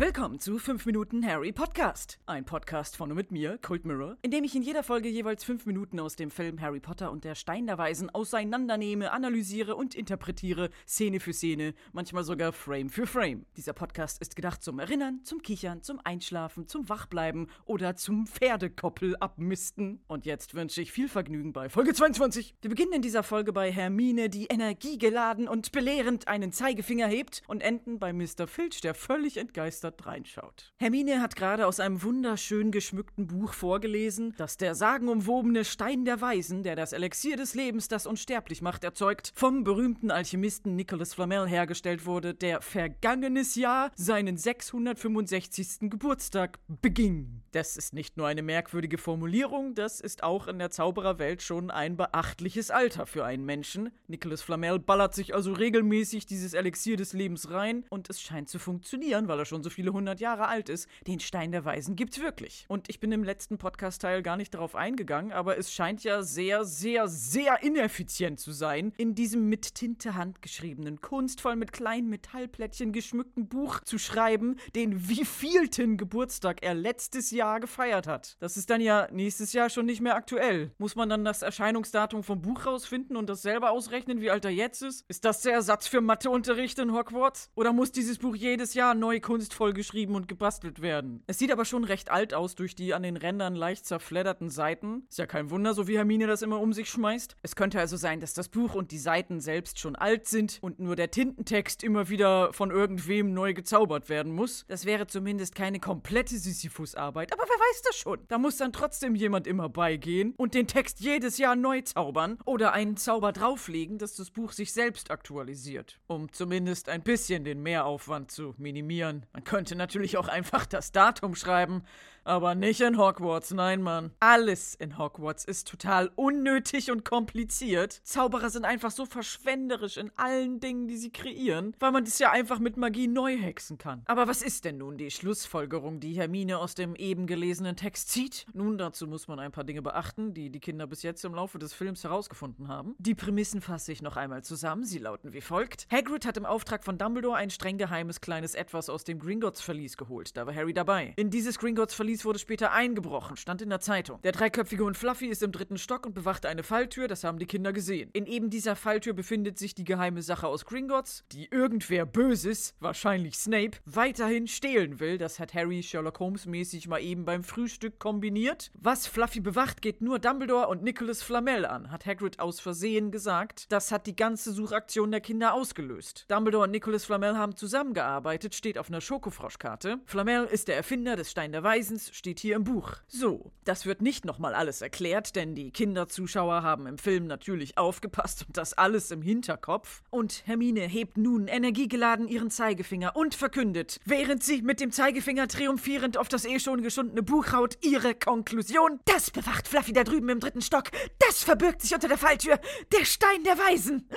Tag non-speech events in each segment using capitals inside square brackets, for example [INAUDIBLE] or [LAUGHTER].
Willkommen zu 5 Minuten Harry Podcast. Ein Podcast von und mit mir, Cold Mirror, in dem ich in jeder Folge jeweils 5 Minuten aus dem Film Harry Potter und der Stein der Weisen auseinandernehme, analysiere und interpretiere, Szene für Szene, manchmal sogar Frame für Frame. Dieser Podcast ist gedacht zum Erinnern, zum Kichern, zum Einschlafen, zum Wachbleiben oder zum Pferdekoppel abmisten. Und jetzt wünsche ich viel Vergnügen bei Folge 22. Wir beginnen in dieser Folge bei Hermine, die energiegeladen und belehrend einen Zeigefinger hebt und enden bei Mr. Filch, der völlig entgeistert reinschaut. Hermine hat gerade aus einem wunderschön geschmückten Buch vorgelesen, das der sagenumwobene Stein der Weisen, der das Elixier des Lebens, das unsterblich macht, erzeugt, vom berühmten Alchemisten Nicholas Flamel hergestellt wurde, der vergangenes Jahr seinen 665. Geburtstag beging. Das ist nicht nur eine merkwürdige Formulierung, das ist auch in der Zaubererwelt schon ein beachtliches Alter für einen Menschen. Nicholas Flamel ballert sich also regelmäßig dieses Elixier des Lebens rein und es scheint zu funktionieren, weil er schon so viele hundert Jahre alt ist. Den Stein der Weisen gibt's wirklich. Und ich bin im letzten Podcast-Teil gar nicht darauf eingegangen, aber es scheint ja sehr, sehr, sehr ineffizient zu sein, in diesem mit Tinte handgeschriebenen, kunstvoll mit kleinen Metallplättchen geschmückten Buch zu schreiben, den wievielten Geburtstag er letztes Jahr gefeiert hat. Das ist dann ja nächstes Jahr schon nicht mehr aktuell. Muss man dann das Erscheinungsdatum vom Buch rausfinden und das selber ausrechnen, wie alt er jetzt ist? Ist das der Ersatz für Matheunterricht in Hogwarts? Oder muss dieses Buch jedes Jahr neu kunstvoll geschrieben und gebastelt werden? Es sieht aber schon recht alt aus durch die an den Rändern leicht zerfledderten Seiten. Ist ja kein Wunder, so wie Hermine das immer um sich schmeißt. Es könnte also sein, dass das Buch und die Seiten selbst schon alt sind und nur der Tintentext immer wieder von irgendwem neu gezaubert werden muss. Das wäre zumindest keine komplette Sisyphus-Arbeit, aber wer weiß das schon? Da muss dann trotzdem jemand immer beigehen und den Text jedes Jahr neu zaubern oder einen Zauber drauflegen, dass das Buch sich selbst aktualisiert, um zumindest ein bisschen den Mehraufwand zu minimieren. Man könnte natürlich auch einfach das Datum schreiben, aber nicht in Hogwarts, nein, Mann. Alles in Hogwarts ist total unnötig und kompliziert. Zauberer sind einfach so verschwenderisch in allen Dingen, die sie kreieren, weil man das ja einfach mit Magie neu hexen kann. Aber was ist denn nun die Schlussfolgerung, die Hermine aus dem eben gelesenen Text zieht? Nun, dazu muss man ein paar Dinge beachten, die die Kinder bis jetzt im Laufe des Films herausgefunden haben. Die Prämissen fasse ich noch einmal zusammen. Sie lauten wie folgt. Hagrid hat im Auftrag von Dumbledore ein streng geheimes kleines Etwas aus dem Gringotts-Verlies geholt. Da war Harry dabei. In dieses Gringotts-Verlies wurde später eingebrochen, stand in der Zeitung. Der dreiköpfige Hund Fluffy ist im dritten Stock und bewacht eine Falltür, das haben die Kinder gesehen. In eben dieser Falltür befindet sich die geheime Sache aus Gringotts, die irgendwer Böses, wahrscheinlich Snape, weiterhin stehlen will. Das hat Harry Sherlock Holmes mäßig mal eben beim Frühstück kombiniert. Was Fluffy bewacht, geht nur Dumbledore und Nicholas Flamel an, hat Hagrid aus Versehen gesagt. Das hat die ganze Suchaktion der Kinder ausgelöst. Dumbledore und Nicholas Flamel haben zusammengearbeitet, steht auf einer Schokofroschkarte. Flamel ist der Erfinder des Stein der Weisens, steht hier im Buch. So, das wird nicht nochmal alles erklärt, denn die Kinderzuschauer haben im Film natürlich aufgepasst und das alles im Hinterkopf. Und Hermine hebt nun energiegeladen ihren Zeigefinger und verkündet, während sie mit dem Zeigefinger triumphierend auf das eh schon geschundene Buch haut, ihre Konklusion. Das bewacht Fluffy da drüben im dritten Stock. Das verbirgt sich unter der Falltür. Der Stein der Weisen.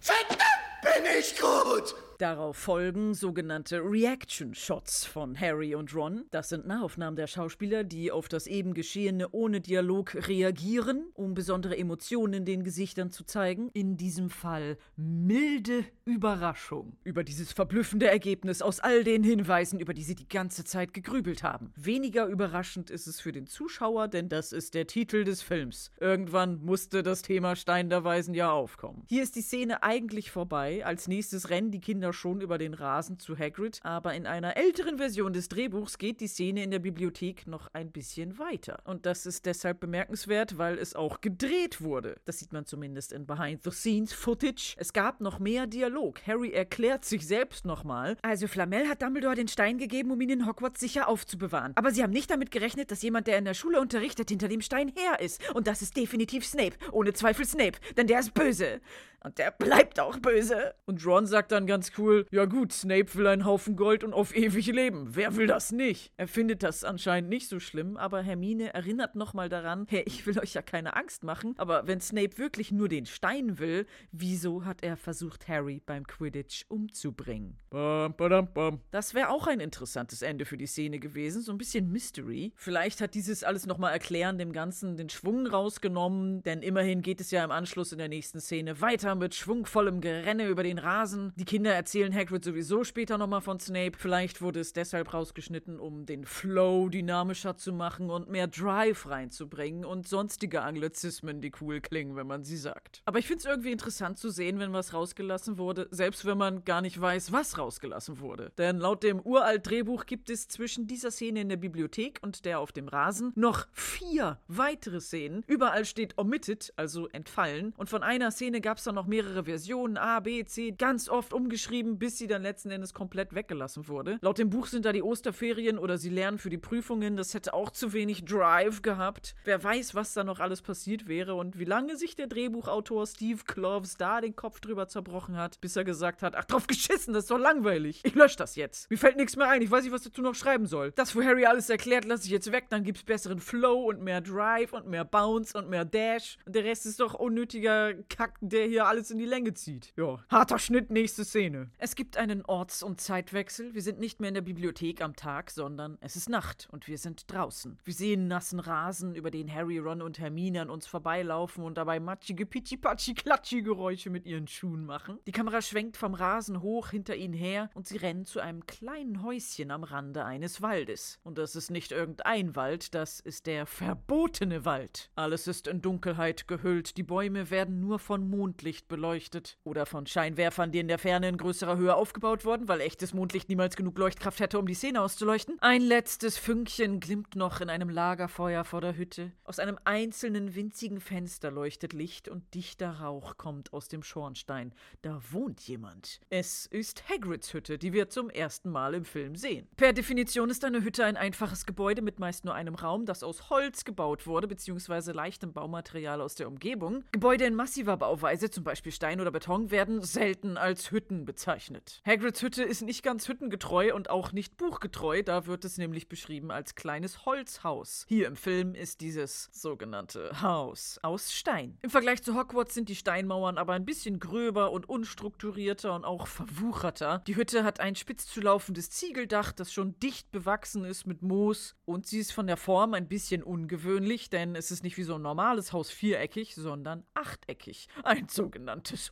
Verdammt bin ich gut! Darauf folgen sogenannte Reaction Shots von Harry und Ron. Das sind Nahaufnahmen der Schauspieler, die auf das eben Geschehene ohne Dialog reagieren, um besondere Emotionen in den Gesichtern zu zeigen. In diesem Fall milde Überraschung über dieses verblüffende Ergebnis aus all den Hinweisen, über die sie die ganze Zeit gegrübelt haben. Weniger überraschend ist es für den Zuschauer, denn das ist der Titel des Films. Irgendwann musste das Thema Stein der Weisen ja aufkommen. Hier ist die Szene eigentlich vorbei. Als nächstes rennen die Kinder schon über den Rasen zu Hagrid, aber in einer älteren Version des Drehbuchs geht die Szene in der Bibliothek noch ein bisschen weiter. Und das ist deshalb bemerkenswert, weil es auch gedreht wurde. Das sieht man zumindest in Behind-the-Scenes-Footage. Es gab noch mehr Dialog. Harry erklärt sich selbst nochmal. Also Flamel hat Dumbledore den Stein gegeben, um ihn in Hogwarts sicher aufzubewahren. Aber sie haben nicht damit gerechnet, dass jemand, der in der Schule unterrichtet, hinter dem Stein her ist. Und das ist definitiv Snape. Ohne Zweifel Snape. Denn der ist böse. Und der bleibt auch böse. Und Ron sagt dann ganz cool, ja gut, Snape will einen Haufen Gold und auf ewig leben. Wer will das nicht? Er findet das anscheinend nicht so schlimm, aber Hermine erinnert nochmal daran, hey, ich will euch ja keine Angst machen, aber wenn Snape wirklich nur den Stein will, wieso hat er versucht, Harry beim Quidditch umzubringen? Bam, badam, bam. Das wäre auch ein interessantes Ende für die Szene gewesen, so ein bisschen Mystery. Vielleicht hat dieses alles nochmal erklären dem Ganzen den Schwung rausgenommen, denn immerhin geht es ja im Anschluss in der nächsten Szene weiter weiter mit schwungvollem Gerenne über den Rasen. Die Kinder erzählen Hagrid sowieso später nochmal von Snape. Vielleicht wurde es deshalb rausgeschnitten, um den Flow dynamischer zu machen und mehr Drive reinzubringen und sonstige Anglizismen, die cool klingen, wenn man sie sagt. Aber ich finde es irgendwie interessant zu sehen, wenn was rausgelassen wurde, selbst wenn man gar nicht weiß, was rausgelassen wurde. Denn laut dem uralt Drehbuch gibt es zwischen dieser Szene in der Bibliothek und der auf dem Rasen noch vier weitere Szenen. Überall steht omitted, also entfallen. Und von einer Szene gab es dann noch mehrere Versionen, A, B, C, ganz oft umgeschrieben, bis sie dann letzten Endes komplett weggelassen wurde. Laut dem Buch sind da die Osterferien oder sie lernen für die Prüfungen. Das hätte auch zu wenig Drive gehabt. Wer weiß, was da noch alles passiert wäre und wie lange sich der Drehbuchautor Steve Kloves da den Kopf drüber zerbrochen hat, bis er gesagt hat, ach drauf geschissen, das ist doch langweilig. Ich lösche das jetzt. Mir fällt nichts mehr ein. Ich weiß nicht, was dazu noch schreiben soll. Das, wo Harry alles erklärt, lasse ich jetzt weg. Dann gibt's besseren Flow und mehr Drive und mehr Bounce und mehr Dash. Und der Rest ist doch unnötiger Kack, der hier alles in die Länge zieht. Ja. Harter Schnitt, nächste Szene. Es gibt einen Orts- und Zeitwechsel. Wir sind nicht mehr in der Bibliothek am Tag, sondern es ist Nacht und wir sind draußen. Wir sehen nassen Rasen, über den Harry, Ron und Hermine an uns vorbeilaufen und dabei matschige Pitschi-Patschi-Klatschi-Geräusche mit ihren Schuhen machen. Die Kamera schwenkt vom Rasen hoch hinter ihnen her und sie rennen zu einem kleinen Häuschen am Rande eines Waldes. Und das ist nicht irgendein Wald, das ist der verbotene Wald. Alles ist in Dunkelheit gehüllt, die Bäume werden nur von Mondlicht beleuchtet oder von Scheinwerfern, die in der Ferne in größerer Höhe aufgebaut wurden, weil echtes Mondlicht niemals genug Leuchtkraft hätte, um die Szene auszuleuchten. Ein letztes Fünkchen glimmt noch in einem Lagerfeuer vor der Hütte. Aus einem einzelnen winzigen Fenster leuchtet Licht und dichter Rauch kommt aus dem Schornstein. Da wohnt jemand. Es ist Hagrids Hütte, die wir zum ersten Mal im Film sehen. Per Definition ist eine Hütte ein einfaches Gebäude mit meist nur einem Raum, das aus Holz gebaut wurde, beziehungsweise leichtem Baumaterial aus der Umgebung. Gebäude in massiver Bauweise, zum Beispiel Stein oder Beton, werden selten als Hütten bezeichnet. Hagrids Hütte ist nicht ganz hüttengetreu und auch nicht buchgetreu, da wird es nämlich beschrieben als kleines Holzhaus. Hier im Film ist dieses sogenannte Haus aus Stein. Im Vergleich zu Hogwarts sind die Steinmauern aber ein bisschen gröber und unstrukturierter und auch verwucherter. Die Hütte hat ein spitz zulaufendes Ziegeldach, das schon dicht bewachsen ist mit Moos und sie ist von der Form ein bisschen ungewöhnlich, denn es ist nicht wie so ein normales Haus viereckig, sondern achteckig. Ein sogenanntes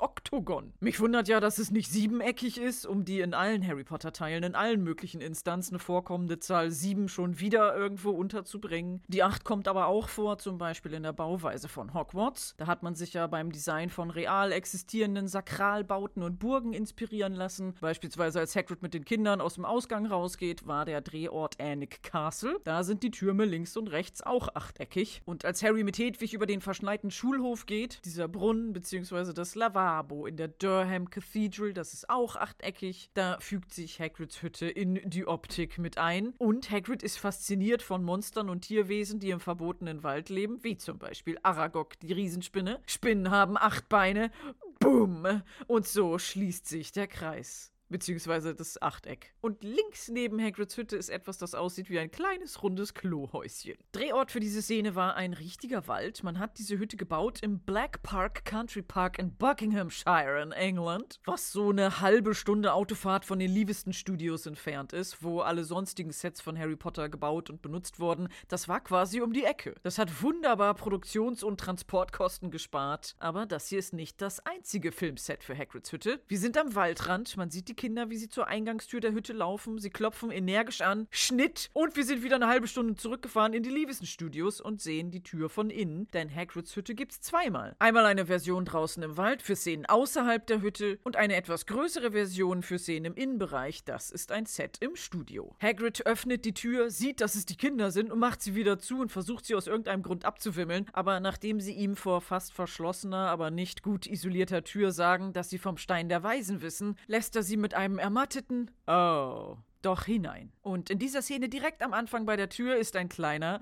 Oktogon. Mich wundert ja, dass es nicht siebeneckig ist, um die in allen Harry Potter Teilen in allen möglichen Instanzen vorkommende Zahl sieben schon wieder irgendwo unterzubringen. Die acht kommt aber auch vor, zum Beispiel in der Bauweise von Hogwarts. Da hat man sich ja beim Design von real existierenden Sakralbauten und Burgen inspirieren lassen. Beispielsweise als Hagrid mit den Kindern aus dem Ausgang rausgeht, war der Drehort Alnwick Castle. Da sind die Türme links und rechts auch achteckig. Und als Harry mit Hedwig über den verschneiten Schulhof geht, dieser Brunnen bzw. das Lavabo in der Durham Cathedral, das ist auch achteckig, da fügt sich Hagrids Hütte in die Optik mit ein. Und Hagrid ist fasziniert von Monstern und Tierwesen, die im verbotenen Wald leben, wie zum Beispiel Aragog, die Riesenspinne. Spinnen haben acht Beine. Boom! Und so schließt sich der Kreis beziehungsweise das Achteck. Und links neben Hagrids Hütte ist etwas, das aussieht wie ein kleines rundes Klohäuschen. Drehort für diese Szene war ein richtiger Wald. Man hat diese Hütte gebaut im Black Park Country Park in Buckinghamshire in England, was so eine halbe Stunde Autofahrt von den Leavesden Studios entfernt ist, wo alle sonstigen Sets von Harry Potter gebaut und benutzt wurden. Das war quasi um die Ecke. Das hat wunderbar Produktions- und Transportkosten gespart, aber das hier ist nicht das einzige Filmset für Hagrids Hütte. Wir sind am Waldrand, man sieht die Kinder, wie sie zur Eingangstür der Hütte laufen. Sie klopfen energisch an. Schnitt. Und wir sind wieder eine halbe Stunde zurückgefahren in die Leavesden Studios und sehen die Tür von innen. Denn Hagrids Hütte gibt's zweimal. Einmal eine Version draußen im Wald für Szenen außerhalb der Hütte und eine etwas größere Version für Szenen im Innenbereich. Das ist ein Set im Studio. Hagrid öffnet die Tür, sieht, dass es die Kinder sind und macht sie wieder zu und versucht sie aus irgendeinem Grund abzuwimmeln. Aber nachdem sie ihm vor fast verschlossener, aber nicht gut isolierter Tür sagen, dass sie vom Stein der Weisen wissen, lässt er sie mit einem ermatteten. Oh doch hinein. Und in dieser Szene direkt am Anfang bei der Tür ist ein kleiner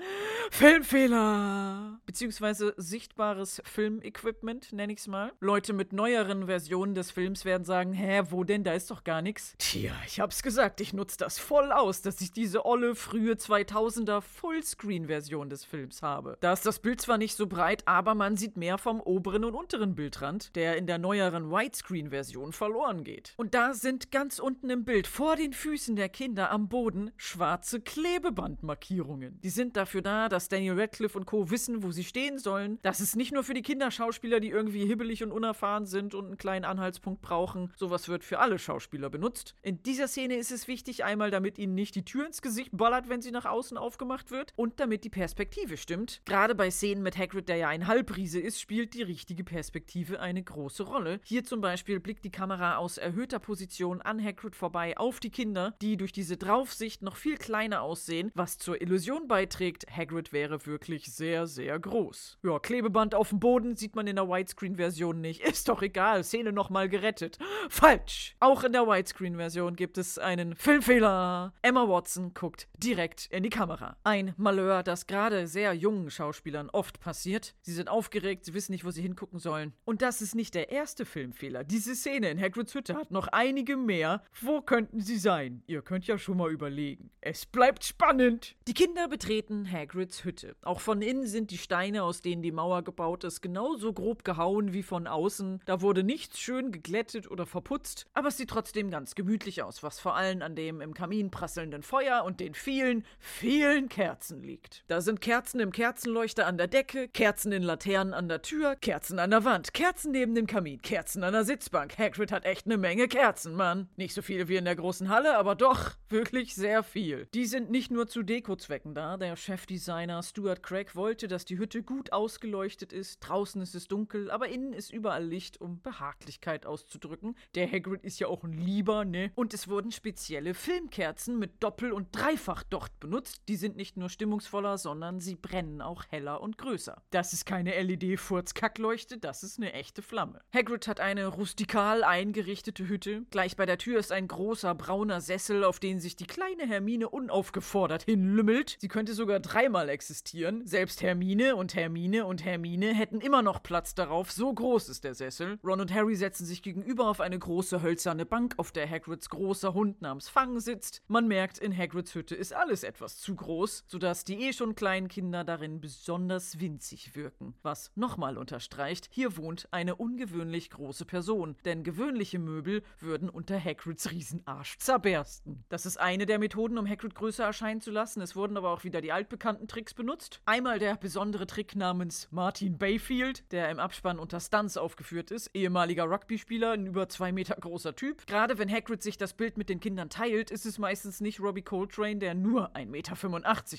Filmfehler. Beziehungsweise sichtbares Filmequipment, nenne ich es mal. Leute mit neueren Versionen des Films werden sagen, hä, wo denn? Da ist doch gar nichts. Tja, ich hab's gesagt, ich nutze das voll aus, dass ich diese olle, frühe 2000er Fullscreen-Version des Films habe. Da ist das Bild zwar nicht so breit, aber man sieht mehr vom oberen und unteren Bildrand, der in der neueren Widescreen-Version verloren geht. Und da sind ganz unten im Bild, vor den Füßen der Kinder am Boden schwarze Klebebandmarkierungen. Die sind dafür da, dass Daniel Radcliffe und Co. wissen, wo sie stehen sollen. Das ist nicht nur für die Kinderschauspieler, die irgendwie hibbelig und unerfahren sind und einen kleinen Anhaltspunkt brauchen. Sowas wird für alle Schauspieler benutzt. In dieser Szene ist es wichtig, einmal damit ihnen nicht die Tür ins Gesicht ballert, wenn sie nach außen aufgemacht wird und damit die Perspektive stimmt. Gerade bei Szenen mit Hagrid, der ja ein Halbriese ist, spielt die richtige Perspektive eine große Rolle. Hier zum Beispiel blickt die Kamera aus erhöhter Position an Hagrid vorbei auf die Kinder, die durch diese Draufsicht noch viel kleiner aussehen, was zur Illusion beiträgt, Hagrid wäre wirklich sehr, sehr groß. Ja, Klebeband auf dem Boden sieht man in der Widescreen-Version nicht. [LAUGHS] Ist doch egal, Szene nochmal gerettet. Falsch! Auch in der Widescreen-Version gibt es einen Filmfehler. Emma Watson guckt direkt in die Kamera. Ein Malheur, das gerade sehr jungen Schauspielern oft passiert. Sie sind aufgeregt, sie wissen nicht, wo sie hingucken sollen. Und das ist nicht der erste Filmfehler. Diese Szene in Hagrids Hütte hat noch einige mehr. Wo könnten sie sein? Ihr könnt ja schon mal überlegen. Es bleibt spannend. Die Kinder betreten Hagrids Hütte. Auch von innen sind die Steine, aus denen die Mauer gebaut ist, genauso grob gehauen wie von außen. Da wurde nichts schön geglättet oder verputzt, aber es sieht trotzdem ganz gemütlich aus, was vor allem an dem im Kamin prasselnden Feuer und den vielen, vielen Kerzen liegt. Da sind Kerzen im Kerzenleuchter an der Decke, Kerzen in Laternen an der Tür, Kerzen an der Wand, Kerzen neben dem Kamin, Kerzen an der Sitzbank. Hagrid hat echt eine Menge Kerzen, Mann. Nicht so viele wie in der großen Halle, aber doch wirklich sehr viel. Die sind nicht nur zu Dekozwecken da. Der Chefdesigner Stuart Craig wollte, dass die Hütte gut ausgeleuchtet ist. Draußen ist es dunkel, aber innen ist überall Licht, um Behaglichkeit auszudrücken. Der Hagrid ist ja auch ein Lieber, ne? Und es wurden spezielle Filmkerzen mit Doppel- und Dreifachdocht benutzt. Die sind nicht nur stimmungsvoller, sondern sie brennen auch heller und größer. Das ist keine LED-Furzkackleuchte, das ist eine echte Flamme. Hagrid hat eine rustikal eingerichtete Hütte. Gleich bei der Tür ist ein großer brauner Sessel, auf den sich die kleine Hermine unaufgefordert hinlümmelt. Sie könnte sogar dreimal existieren. Selbst Hermine und Hermine und Hermine hätten immer noch Platz darauf, so groß ist der Sessel. Ron und Harry setzen sich gegenüber auf eine große hölzerne Bank, auf der Hagrids großer Hund namens Fang sitzt. Man merkt, in Hagrids Hütte ist alles etwas zu groß, sodass die eh schon kleinen Kinder darin besonders winzig wirken. Was nochmal unterstreicht, hier wohnt eine ungewöhnlich große Person, denn gewöhnliche Möbel würden unter Hagrids Riesenarsch zerbersten. Das ist eine der Methoden, um Hagrid größer erscheinen zu lassen. Es wurden aber auch wieder die altbekannten Tricks benutzt. Einmal der besondere Trick namens Martin Bayfield, der im Abspann unter Stunts aufgeführt ist. Ehemaliger Rugby-Spieler, ein über zwei Meter großer Typ. Gerade wenn Hagrid sich das Bild mit den Kindern teilt, ist es meistens nicht Robbie Coltrane, der nur 1,85 Meter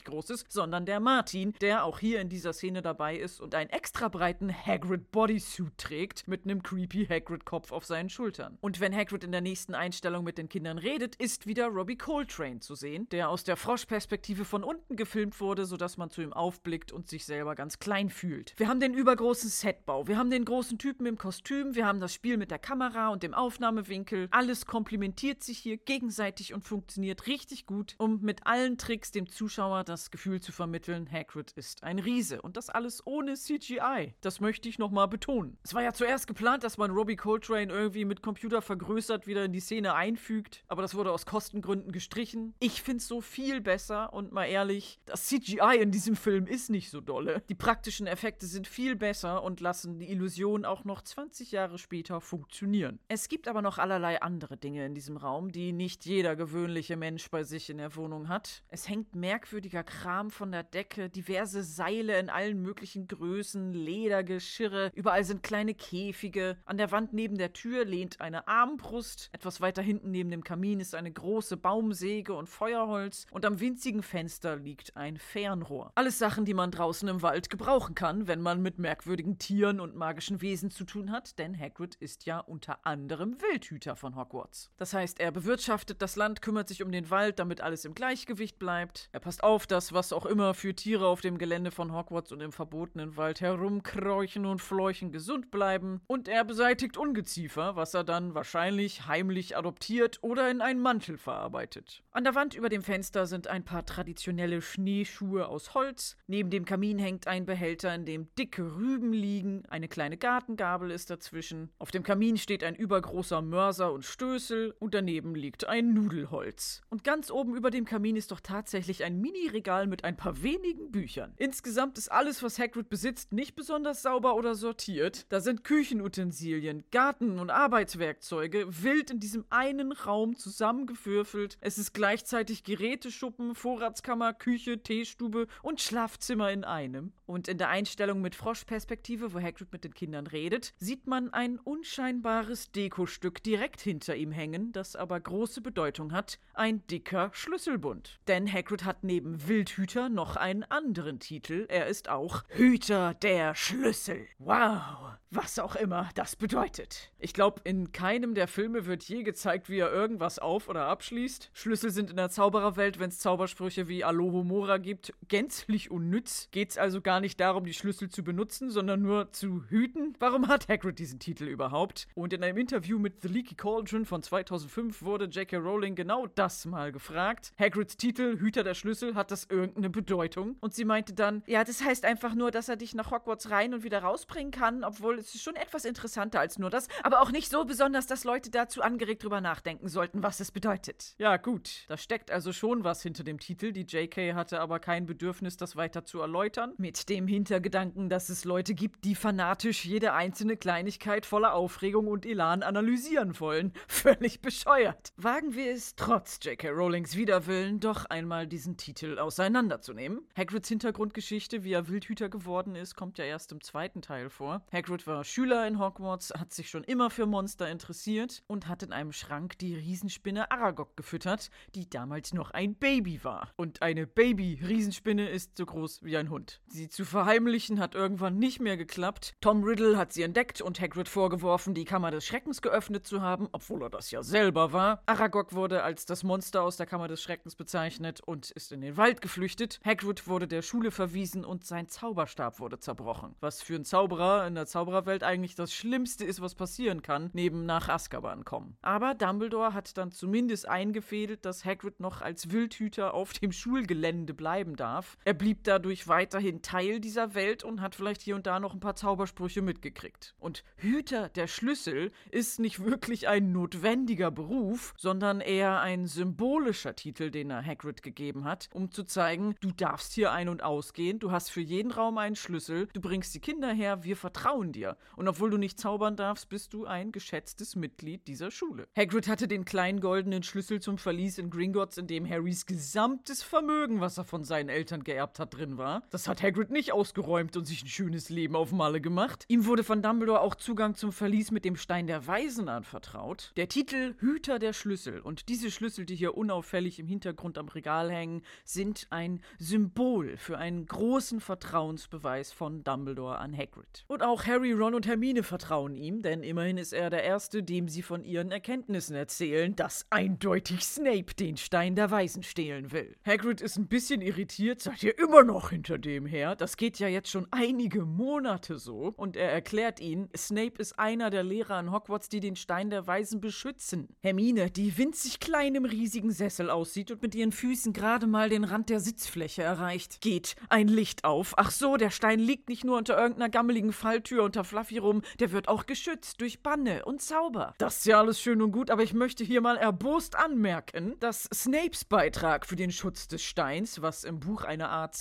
groß ist, sondern der Martin, der auch hier in dieser Szene dabei ist und einen extra breiten Hagrid Bodysuit trägt mit einem creepy Hagrid-Kopf auf seinen Schultern. Und wenn Hagrid in der nächsten Einstellung mit den Kindern redet, ist wieder Robbie Coltrane zu sehen, der aus der Froschperspektive von unten gefilmt wurde, sodass man zu ihm aufblickt und sich selber ganz klein fühlt. Wir haben den übergroßen Setbau, wir haben den großen Typen im Kostüm, wir haben das Spiel mit der Kamera und dem Aufnahmewinkel. Alles komplementiert sich hier gegenseitig und funktioniert richtig gut, um mit allen Tricks dem Zuschauer das Gefühl zu vermitteln, Hagrid ist ein Riese. Und das alles ohne CGI. Das möchte ich nochmal betonen. Es war ja zuerst geplant, dass man Robbie Coltrane irgendwie mit Computer vergrößert wieder in die Szene einfügt, aber das wurde aus Kostengründen gestrichen. Ich finde es so viel besser und mal ehrlich, das CGI in diesem Film ist nicht so dolle. Die praktischen Effekte sind viel besser und lassen die Illusion auch noch 20 Jahre später funktionieren. Es gibt aber noch allerlei andere Dinge in diesem Raum, die nicht jeder gewöhnliche Mensch bei sich in der Wohnung hat. Es hängt merkwürdiger Kram von der Decke, diverse Seile in allen möglichen Größen, Ledergeschirre, überall sind kleine Käfige. An der Wand neben der Tür lehnt eine Armbrust. Etwas weiter hinten neben dem Kamin ist eine große Baumsäge und Feuerholz und am winzigen Fenster liegt ein Fernrohr. Alles Sachen, die man draußen im Wald gebrauchen kann, wenn man mit merkwürdigen Tieren und magischen Wesen zu tun hat, denn Hagrid ist ja unter anderem Wildhüter von Hogwarts. Das heißt, er bewirtschaftet das Land, kümmert sich um den Wald, damit alles im Gleichgewicht bleibt. Er passt auf, dass was auch immer für Tiere auf dem Gelände von Hogwarts und im verbotenen Wald herumkräuchen und fleuchen gesund bleiben. Und er beseitigt Ungeziefer, was er dann wahrscheinlich heimlich adoptiert oder in einen Mantel verarbeitet. An der Wand über dem Fenster sind ein paar traditionelle Schneeschuhe aus Holz. Neben dem Kamin hängt ein Behälter, in dem dicke Rüben liegen. Eine kleine Gartengabel ist dazwischen. Auf dem Kamin steht ein übergroßer Mörser und Stößel und daneben liegt ein Nudelholz. Und ganz oben über dem Kamin ist doch tatsächlich ein Mini-Regal mit ein paar wenigen Büchern. Insgesamt ist alles, was Hagrid besitzt, nicht besonders sauber oder sortiert. Da sind Küchenutensilien, Garten- und Arbeitswerkzeuge wild in diesem einen Raum zusammengewürfelt. Es ist gleichzeitig Geräteschuppen, Vorratskammer, Küche, Teestube und Schlafzimmer in einem. Und in der Einstellung mit Froschperspektive, wo Hagrid mit den Kindern redet, sieht man ein unscheinbares Dekostück direkt hinter ihm hängen, das aber große Bedeutung hat, ein dicker Schlüsselbund. Denn Hagrid hat neben Wildhüter noch einen anderen Titel. Er ist auch Hüter der Schlüssel. Wow, was auch immer das bedeutet. Ich glaube, in keinem der Filme wird je gezeigt, wie er irgendwas auf- oder abschließt. Schlüssel sind in der Zaubererwelt, wenn es Zaubersprüche wie Alohomora gibt, gänzlich unnütz. Geht's also gar nicht darum, die Schlüssel zu benutzen, sondern nur zu hüten? Warum hat Hagrid diesen Titel überhaupt? Und in einem Interview mit The Leaky Cauldron von 2005 wurde J.K. Rowling genau das mal gefragt. Hagrids Titel, Hüter der Schlüssel, hat das irgendeine Bedeutung? Und sie meinte dann, ja, das heißt einfach nur, dass er dich nach Hogwarts rein und wieder rausbringen kann, obwohl es ist schon etwas interessanter als nur das, aber auch nicht so besonders, dass Leute dazu angeregt drüber nachdenken sollten, was es bedeutet. Ja, gut, da steckt also schon was hinter dem Titel. Die JK hatte aber kein Bedürfnis, das weiter zu erläutern. Mit dem Hintergedanken, dass es Leute gibt, die fanatisch jede einzelne Kleinigkeit voller Aufregung und Elan analysieren wollen. [LAUGHS] Völlig bescheuert. Wagen wir es trotz J.K. Rowlings Widerwillen doch einmal diesen Titel auseinanderzunehmen. Hagrids Hintergrundgeschichte, wie er Wildhüter geworden ist, kommt ja erst im zweiten Teil vor. Hagrid war Schüler in Hogwarts, hat sich schon immer für Monster interessiert und hat in einem Schrank die Riesenspinne Aragog gefüttert, die damals noch ein Baby war. Und eine Baby-Riesenspinne ist so groß wie ein Hund. Sie zu verheimlichen hat irgendwann nicht mehr geklappt. Tom Riddle hat sie entdeckt und Hagrid vorgeworfen, die Kammer des Schreckens geöffnet zu haben, obwohl er das ja selber war. Aragog wurde als das Monster aus der Kammer des Schreckens bezeichnet und ist in den Wald geflüchtet. Hagrid wurde der Schule verwiesen und sein Zauberstab wurde zerbrochen. Was für einen Zauberer in der Zaubererwelt eigentlich das Schlimmste ist, was passieren kann, neben nach Azkaban kommen. Aber Dumbledore hat dann zumindest eingefädelt, dass Hagrid noch als Wildhüter auf dem Schulgelände bleiben darf. Er blieb dadurch weiterhin Teil dieser Welt und hat vielleicht hier und da noch ein paar Zaubersprüche mitgekriegt. Und Hüter der Schlüssel ist nicht wirklich ein notwendiger Beruf, sondern eher ein symbolischer Titel, den er Hagrid gegeben hat, um zu zeigen, du darfst hier ein- und ausgehen, du hast für jeden Raum einen Schlüssel, du bringst die Kinder her, wir vertrauen dir. Und obwohl du nicht zaubern darfst, bist du ein geschätztes Mitglied dieser Schule. Hagrid hatte den kleinen goldenen Schlüssel zum Verlies in Gringotts, in dem Harrys gesamtes Vermögen, was er von seinen Eltern geerbt hat, drin war. Das hat Hagrid nicht ausgeräumt und sich ein schönes Leben auf Malle gemacht. Ihm wurde von Dumbledore auch Zugang zum Verlies mit dem Stein der Weisen anvertraut. Der Titel Hüter der Schlüssel und diese Schlüssel, die hier unauffällig im Hintergrund am Regal hängen, sind ein Symbol für einen großen Vertrauensbeweis von Dumbledore an Hagrid. Und auch Harry, Ron und Hermine vertrauen ihm, denn immerhin ist er der Erste, dem sie von ihren Erkenntnissen erzählen, dass eindeutig Snape den Stein der Weisen stehlen will. Hagrid ist ein bisschen irritiert, seid ihr immer noch hinter dem her? Das geht ja jetzt schon einige Monate so. Und er erklärt ihnen, Snape ist einer der Lehrer an Hogwarts, die den Stein der Weisen beschützen. Hermine, die winzig klein im riesigen Sessel aussieht und mit ihren Füßen gerade mal den Rand der Sitzfläche erreicht, geht ein Licht auf. Ach so, der Stein liegt nicht nur unter irgendeiner gammeligen Falltür unter Fluffy rum, der wird auch geschützt durch Banne und Zauber. Das ist ja alles schön und gut, aber ich möchte hier mal erbost anmerken, dass Snapes Beitrag für den Schutz des Steins, was im Buch eine Art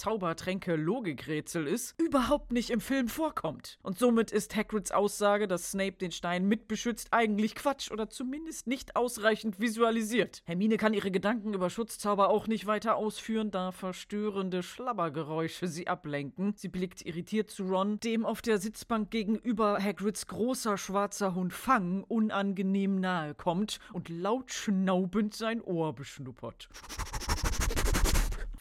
Zaubertränke-Logikrätsel ist, überhaupt nicht im Film vorkommt. Und somit ist Hagrids Aussage, dass Snape den Stein mitbeschützt, eigentlich Quatsch oder zumindest nicht ausreichend visualisiert. Hermine kann ihre Gedanken über Schutzzauber auch nicht weiter ausführen, da verstörende Schlabbergeräusche sie ablenken. Sie blickt irritiert zu Ron, dem auf der Sitzbank gegenüber Hagrids großer schwarzer Hund Fang unangenehm nahe kommt und laut schnaubend sein Ohr beschnuppert.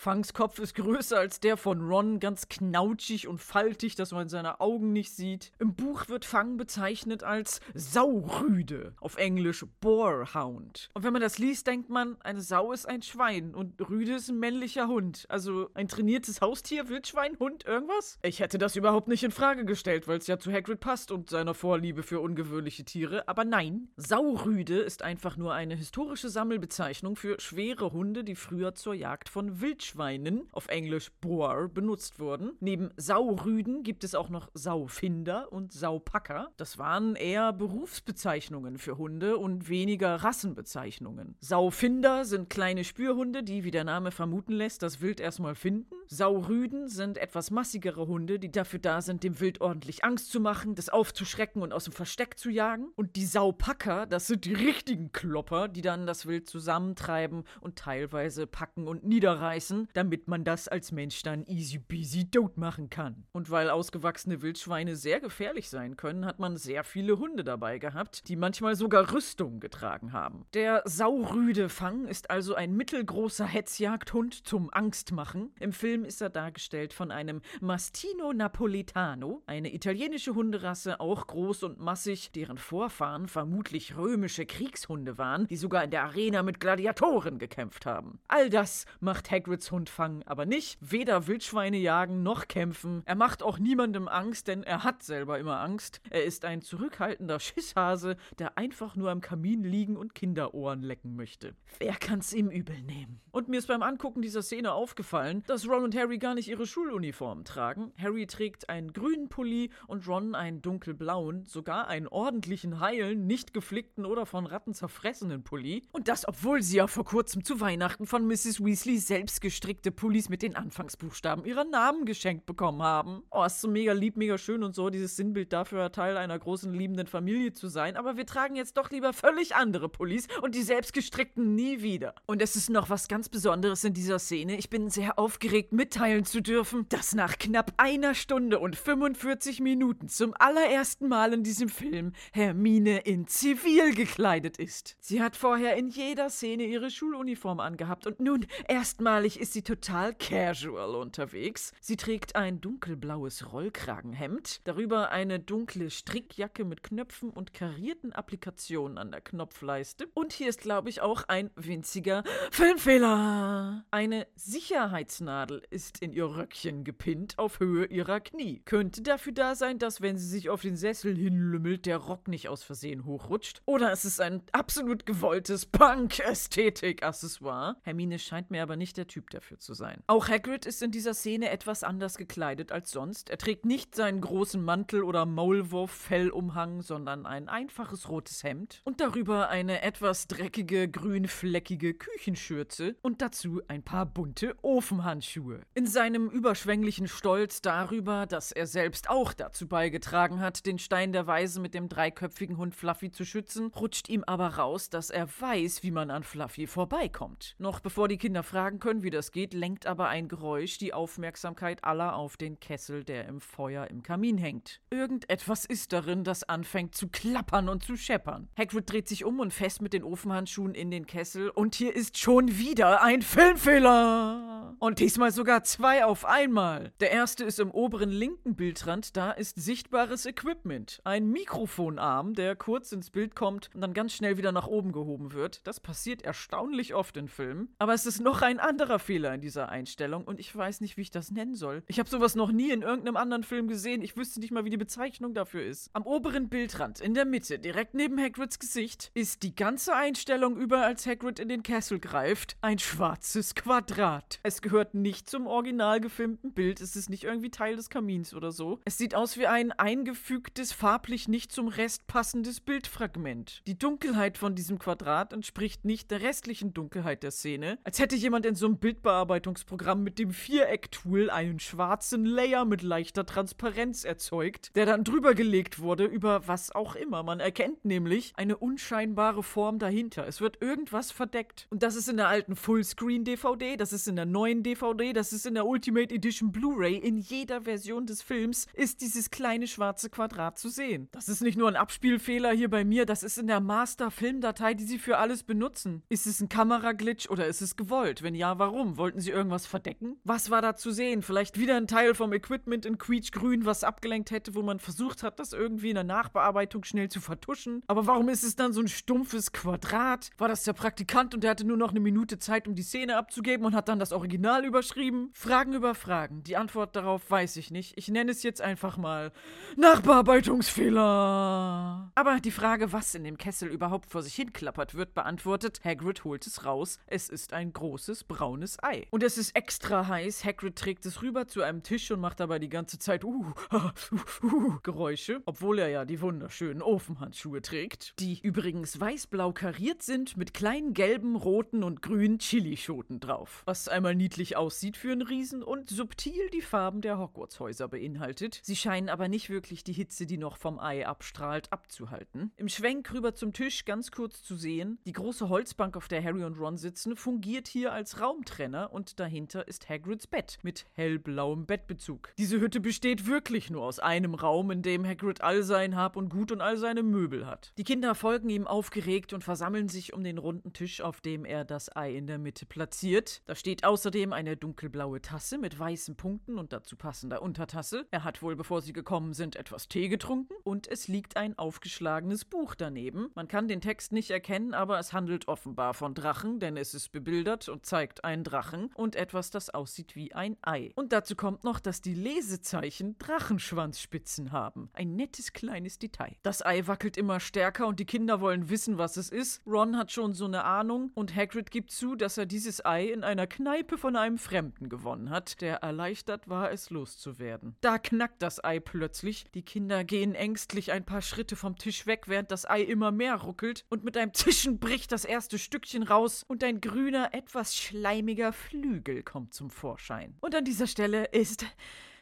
Fangs Kopf ist größer als der von Ron, ganz knautschig und faltig, dass man seine Augen nicht sieht. Im Buch wird Fang bezeichnet als Saurüde, auf Englisch Boarhound. Und wenn man das liest, denkt man, eine Sau ist ein Schwein und Rüde ist ein männlicher Hund. Also ein trainiertes Haustier, Wildschwein, Hund, irgendwas? Ich hätte das überhaupt nicht in Frage gestellt, weil es ja zu Hagrid passt und seiner Vorliebe für ungewöhnliche Tiere. Aber nein, Saurüde ist einfach nur eine historische Sammelbezeichnung für schwere Hunde, die früher zur Jagd von Wildschweinen Wildschweinen, auf Englisch Boar, benutzt wurden. Neben Saurüden gibt es auch noch Saufinder und Saupacker. Das waren eher Berufsbezeichnungen für Hunde und weniger Rassenbezeichnungen. Saufinder sind kleine Spürhunde, die, wie der Name vermuten lässt, das Wild erstmal finden. Saurüden sind etwas massigere Hunde, die dafür da sind, dem Wild ordentlich Angst zu machen, das aufzuschrecken und aus dem Versteck zu jagen. Und die Saupacker, das sind die richtigen Klopper, die dann das Wild zusammentreiben und teilweise packen und niederreißen, damit man das als Mensch dann easy peasy tot machen kann. Und weil ausgewachsene Wildschweine sehr gefährlich sein können, hat man sehr viele Hunde dabei gehabt, die manchmal sogar Rüstung getragen haben. Der Saurüde Fang ist also ein mittelgroßer Hetzjagdhund zum Angstmachen. Im Film ist er dargestellt von einem Mastino Napoletano, eine italienische Hunderasse, auch groß und massig, deren Vorfahren vermutlich römische Kriegshunde waren, die sogar in der Arena mit Gladiatoren gekämpft haben. All das macht Hagrids Hundfang aber nicht. Weder Wildschweine jagen noch kämpfen. Er macht auch niemandem Angst, denn er hat selber immer Angst. Er ist ein zurückhaltender Schisshase, der einfach nur am Kamin liegen und Kinderohren lecken möchte. Wer kann's ihm übel nehmen? Und mir ist beim Angucken dieser Szene aufgefallen, dass Ron und Harry gar nicht ihre Schuluniformen tragen. Harry trägt einen grünen Pulli und Ron einen dunkelblauen, sogar einen ordentlichen heilen, nicht geflickten oder von Ratten zerfressenen Pulli. Und das, obwohl sie ja vor kurzem zu Weihnachten von Mrs. Weasley selbst gestrickte Pullis mit den Anfangsbuchstaben ihrer Namen geschenkt bekommen haben. Oh, ist so mega lieb, mega schön und so, dieses Sinnbild dafür, Teil einer großen liebenden Familie zu sein. Aber wir tragen jetzt doch lieber völlig andere Pullis und die selbstgestrickten nie wieder. Und es ist noch was ganz Besonderes in dieser Szene. Ich bin sehr aufgeregt, mitteilen zu dürfen, dass nach knapp einer Stunde und 45 Minuten zum allerersten Mal in diesem Film Hermine in Zivil gekleidet ist. Sie hat vorher in jeder Szene ihre Schuluniform angehabt und nun erstmalig ist sie total casual unterwegs. Sie trägt ein dunkelblaues Rollkragenhemd, darüber eine dunkle Strickjacke mit Knöpfen und karierten Applikationen an der Knopfleiste. Und hier ist, glaube ich, auch ein winziger Filmfehler. Eine Sicherheitsnadel ist in ihr Röckchen gepinnt auf Höhe ihrer Knie. Könnte dafür da sein, dass wenn sie sich auf den Sessel hinlümmelt, der Rock nicht aus Versehen hochrutscht. Oder es ist ein absolut gewolltes Punk-Ästhetik-Accessoire. Hermine scheint mir aber nicht der Typ dafür zu sein. Auch Hagrid ist in dieser Szene etwas anders gekleidet als sonst. Er trägt nicht seinen großen Mantel oder Maulwurf-Fellumhang, sondern ein einfaches rotes Hemd und darüber eine etwas dreckige, grünfleckige Küchenschürze und dazu ein paar bunte Ofenhandschuhe. In seinem überschwänglichen Stolz darüber, dass er selbst auch dazu beigetragen hat, den Stein der Weise mit dem dreiköpfigen Hund Fluffy zu schützen, rutscht ihm aber raus, dass er weiß, wie man an Fluffy vorbeikommt. Noch bevor die Kinder fragen können, wie das geht, lenkt aber ein Geräusch die Aufmerksamkeit aller auf den Kessel, der im Feuer im Kamin hängt. Irgendetwas ist darin, das anfängt zu klappern und zu scheppern. Hagrid dreht sich um und fest mit den Ofenhandschuhen in den Kessel und hier ist schon wieder ein Filmfehler. Und diesmal sogar zwei auf einmal. Der erste ist im oberen linken Bildrand, da ist sichtbares Equipment. Ein Mikrofonarm, der kurz ins Bild kommt und dann ganz schnell wieder nach oben gehoben wird. Das passiert erstaunlich oft in Filmen. Aber es ist noch ein anderer Fehler in dieser Einstellung und ich weiß nicht, wie ich das nennen soll. Ich habe sowas noch nie in irgendeinem anderen Film gesehen. Ich wüsste nicht mal, wie die Bezeichnung dafür ist. Am oberen Bildrand, in der Mitte, direkt neben Hagrids Gesicht, ist die ganze Einstellung über, als Hagrid in den Kessel greift, ein schwarzes Quadrat. Es gehört nicht zum original gefilmten Bild. Es ist nicht irgendwie Teil des Kamins oder so. Es sieht aus wie ein eingefügtes, farblich nicht zum Rest passendes Bildfragment. Die Dunkelheit von diesem Quadrat entspricht nicht der restlichen Dunkelheit der Szene. Als hätte jemand in so einem Bildbearbeitungsprogramm mit dem Viereck-Tool einen schwarzen Layer mit leichter Transparenz erzeugt, der dann drüber gelegt wurde über was auch immer. Man erkennt nämlich eine unscheinbare Form dahinter. Es wird irgendwas verdeckt. Und das ist in der alten Fullscreen-DVD, das ist in der neuen DVD, das ist in der Ultimate Edition Blu-ray. In jeder Version des Films ist dieses kleine schwarze Quadrat zu sehen. Das ist nicht nur ein Abspielfehler hier bei mir, das ist in der Master-Filmdatei, die sie für alles benutzen. Ist es ein Kameraglitch oder ist es gewollt? Wenn ja, warum? Wollten sie irgendwas verdecken? Was war da zu sehen? Vielleicht wieder ein Teil vom Equipment in quietschgrün, was abgelenkt hätte, wo man versucht hat, das irgendwie in der Nachbearbeitung schnell zu vertuschen. Aber warum ist es dann so ein stumpfes Quadrat? War das der Praktikant und der hatte nur noch eine Minute Zeit, um die Szene abzugeben und hat dann das Original überschrieben? Fragen über Fragen. Die Antwort darauf weiß ich nicht. Ich nenne es jetzt einfach mal Nachbearbeitungsfehler. Aber die Frage, was in dem Kessel überhaupt vor sich hinklappert, wird beantwortet. Hagrid holt es raus. Es ist ein großes braunes Ei. Und es ist extra heiß. Hagrid trägt es rüber zu einem Tisch und macht dabei die ganze Zeit uh, uh, uh, Geräusche, obwohl er ja die wunderschönen Ofenhandschuhe trägt, die übrigens weiß-blau kariert sind mit kleinen gelben, roten und grünen Chilischoten drauf. Was einmal niedlich aussieht, für einen Riesen und subtil die Farben der Hogwarts-Häuser beinhaltet. Sie scheinen aber nicht wirklich die Hitze, die noch vom Ei abstrahlt, abzuhalten. Im Schwenk rüber zum Tisch ganz kurz zu sehen, die große Holzbank, auf der Harry und Ron sitzen, fungiert hier als Raumtrenner und dahinter ist Hagrids Bett mit hellblauem Bettbezug. Diese Hütte besteht wirklich nur aus einem Raum, in dem Hagrid all sein Hab und Gut und all seine Möbel hat. Die Kinder folgen ihm aufgeregt und versammeln sich um den runden Tisch, auf dem er das Ei in der Mitte platziert. Da steht außerdem eine dunkelblaue Tasse mit weißen Punkten und dazu passender Untertasse. Er hat wohl, bevor sie gekommen sind, etwas Tee getrunken und es liegt ein aufgeschlagenes Buch daneben. Man kann den Text nicht erkennen, aber es handelt offenbar von Drachen, denn es ist bebildert und zeigt einen Drachen und etwas, das aussieht wie ein Ei. Und dazu kommt noch, dass die Lesezeichen Drachenschwanzspitzen haben. Ein nettes kleines Detail. Das Ei wackelt immer stärker und die Kinder wollen wissen, was es ist. Ron hat schon so eine Ahnung und Hagrid gibt zu, dass er dieses Ei in einer Kneipe von einem Fremden gewonnen hat, der erleichtert war, es loszuwerden. Da knackt das Ei plötzlich. Die Kinder gehen ängstlich ein paar Schritte vom Tisch weg, während das Ei immer mehr ruckelt und mit einem Zischen bricht das erste Stückchen raus und ein grüner, etwas schleimiger Flügel kommt zum Vorschein. Und an dieser Stelle ist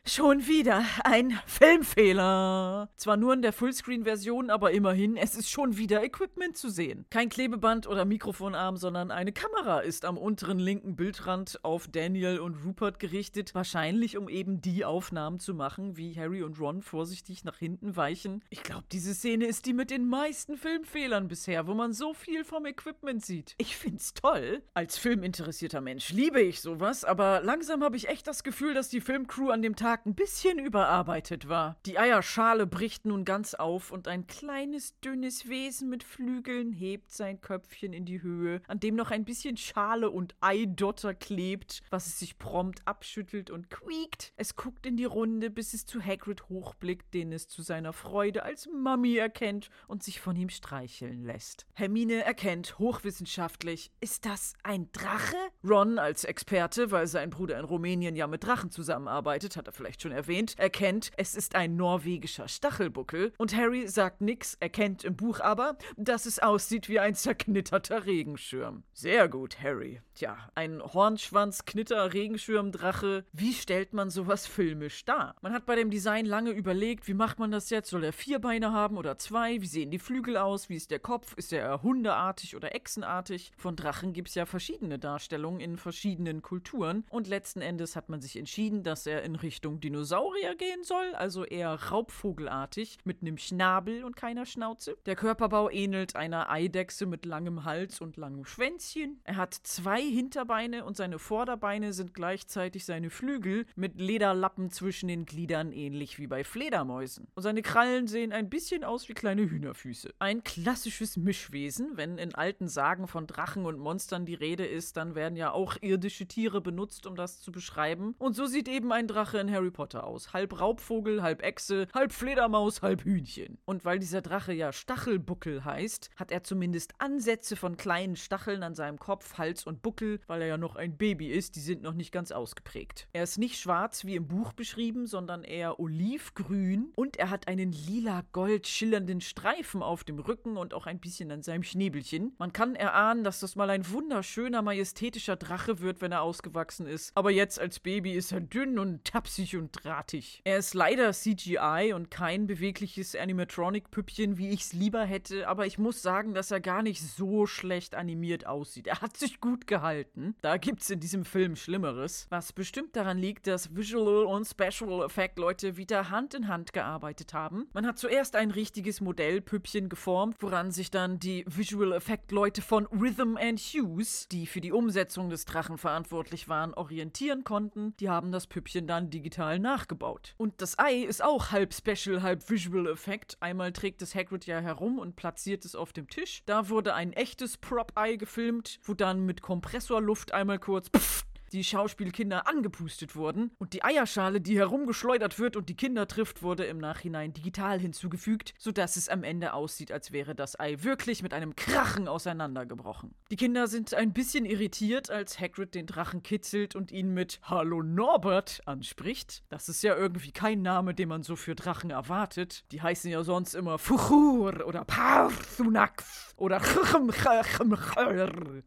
Schon wieder ein Filmfehler. Zwar nur in der Fullscreen-Version, aber immerhin, es ist schon wieder Equipment zu sehen. Kein Klebeband oder Mikrofonarm, sondern eine Kamera ist am unteren linken Bildrand auf Daniel und Rupert gerichtet. Wahrscheinlich, um eben die Aufnahmen zu machen, wie Harry und Ron vorsichtig nach hinten weichen. Ich glaube, diese Szene ist die mit den meisten Filmfehlern bisher, wo man so viel vom Equipment sieht. Ich find's toll. Als filminteressierter Mensch liebe ich sowas, aber langsam habe ich echt das Gefühl, dass die Filmcrew an dem Tag Tag ein bisschen überarbeitet war. Die Eierschale bricht nun ganz auf und ein kleines, dünnes Wesen mit Flügeln hebt sein Köpfchen in die Höhe, an dem noch ein bisschen Schale und Eidotter klebt, was es sich prompt abschüttelt und quiekt. Es guckt in die Runde, bis es zu Hagrid hochblickt, den es zu seiner Freude als Mami erkennt und sich von ihm streicheln lässt. Hermine erkennt hochwissenschaftlich, ist das ein Drache? Ron als Experte, weil sein Bruder in Rumänien ja mit Drachen zusammenarbeitet, hat er vielleicht schon erwähnt, erkennt, es ist ein norwegischer Stachelbuckel. Und Harry sagt nix, erkennt im Buch aber, dass es aussieht wie ein zerknitterter Regenschirm. Sehr gut, Harry. Tja, ein Hornschwanz-Knitter-Regenschirmdrache. Wie stellt man sowas filmisch dar? Man hat bei dem Design lange überlegt, wie macht man das jetzt? Soll er vier Beine haben oder zwei? Wie sehen die Flügel aus? Wie ist der Kopf? Ist er hundeartig oder echsenartig? Von Drachen gibt es ja verschiedene Darstellungen in verschiedenen Kulturen. Und letzten Endes hat man sich entschieden, dass er in Richtung Richtung Dinosaurier gehen soll, also eher raubvogelartig, mit einem Schnabel und keiner Schnauze. Der Körperbau ähnelt einer Eidechse mit langem Hals und langem Schwänzchen. Er hat zwei Hinterbeine und seine Vorderbeine sind gleichzeitig seine Flügel mit Lederlappen zwischen den Gliedern, ähnlich wie bei Fledermäusen. Und seine Krallen sehen ein bisschen aus wie kleine Hühnerfüße. Ein klassisches Mischwesen. Wenn in alten Sagen von Drachen und Monstern die Rede ist, dann werden ja auch irdische Tiere benutzt, um das zu beschreiben. Und so sieht eben ein Drache in Harry Harry Potter aus. Halb Raubvogel, halb Echse, halb Fledermaus, halb Hühnchen. Und weil dieser Drache ja Stachelbuckel heißt, hat er zumindest Ansätze von kleinen Stacheln an seinem Kopf, Hals und Buckel, weil er ja noch ein Baby ist, die sind noch nicht ganz ausgeprägt. Er ist nicht schwarz wie im Buch beschrieben, sondern eher olivgrün und er hat einen lila-gold schillernden Streifen auf dem Rücken und auch ein bisschen an seinem Schnäbelchen. Man kann erahnen, dass das mal ein wunderschöner, majestätischer Drache wird, wenn er ausgewachsen ist. Aber jetzt als Baby ist er dünn und tapsig und drahtig. Er ist leider CGI und kein bewegliches Animatronic-Püppchen, wie ich es lieber hätte, aber ich muss sagen, dass er gar nicht so schlecht animiert aussieht. Er hat sich gut gehalten. Da gibt's in diesem Film Schlimmeres. Was bestimmt daran liegt, dass Visual und Special Effect Leute wieder Hand in Hand gearbeitet haben. Man hat zuerst ein richtiges Modellpüppchen geformt, woran sich dann die Visual Effect Leute von Rhythm and Hues, die für die Umsetzung des Drachen verantwortlich waren, orientieren konnten. Die haben das Püppchen dann digital digital nachgebaut. Und das Ei ist auch halb Special, halb Visual Effekt. Einmal trägt es Hagrid ja herum und platziert es auf dem Tisch. Da wurde ein echtes Prop-Ei gefilmt, wo dann mit Kompressorluft einmal kurz pfft, die Schauspielkinder angepustet wurden und die Eierschale, die herumgeschleudert wird und die Kinder trifft, wurde im Nachhinein digital hinzugefügt, sodass es am Ende aussieht, als wäre das Ei wirklich mit einem Krachen auseinandergebrochen. Die Kinder sind ein bisschen irritiert, als Hagrid den Drachen kitzelt und ihn mit Hallo Norbert anspricht. Das ist ja irgendwie kein Name, den man so für Drachen erwartet. Die heißen ja sonst immer Fuchur oder Parthunax oder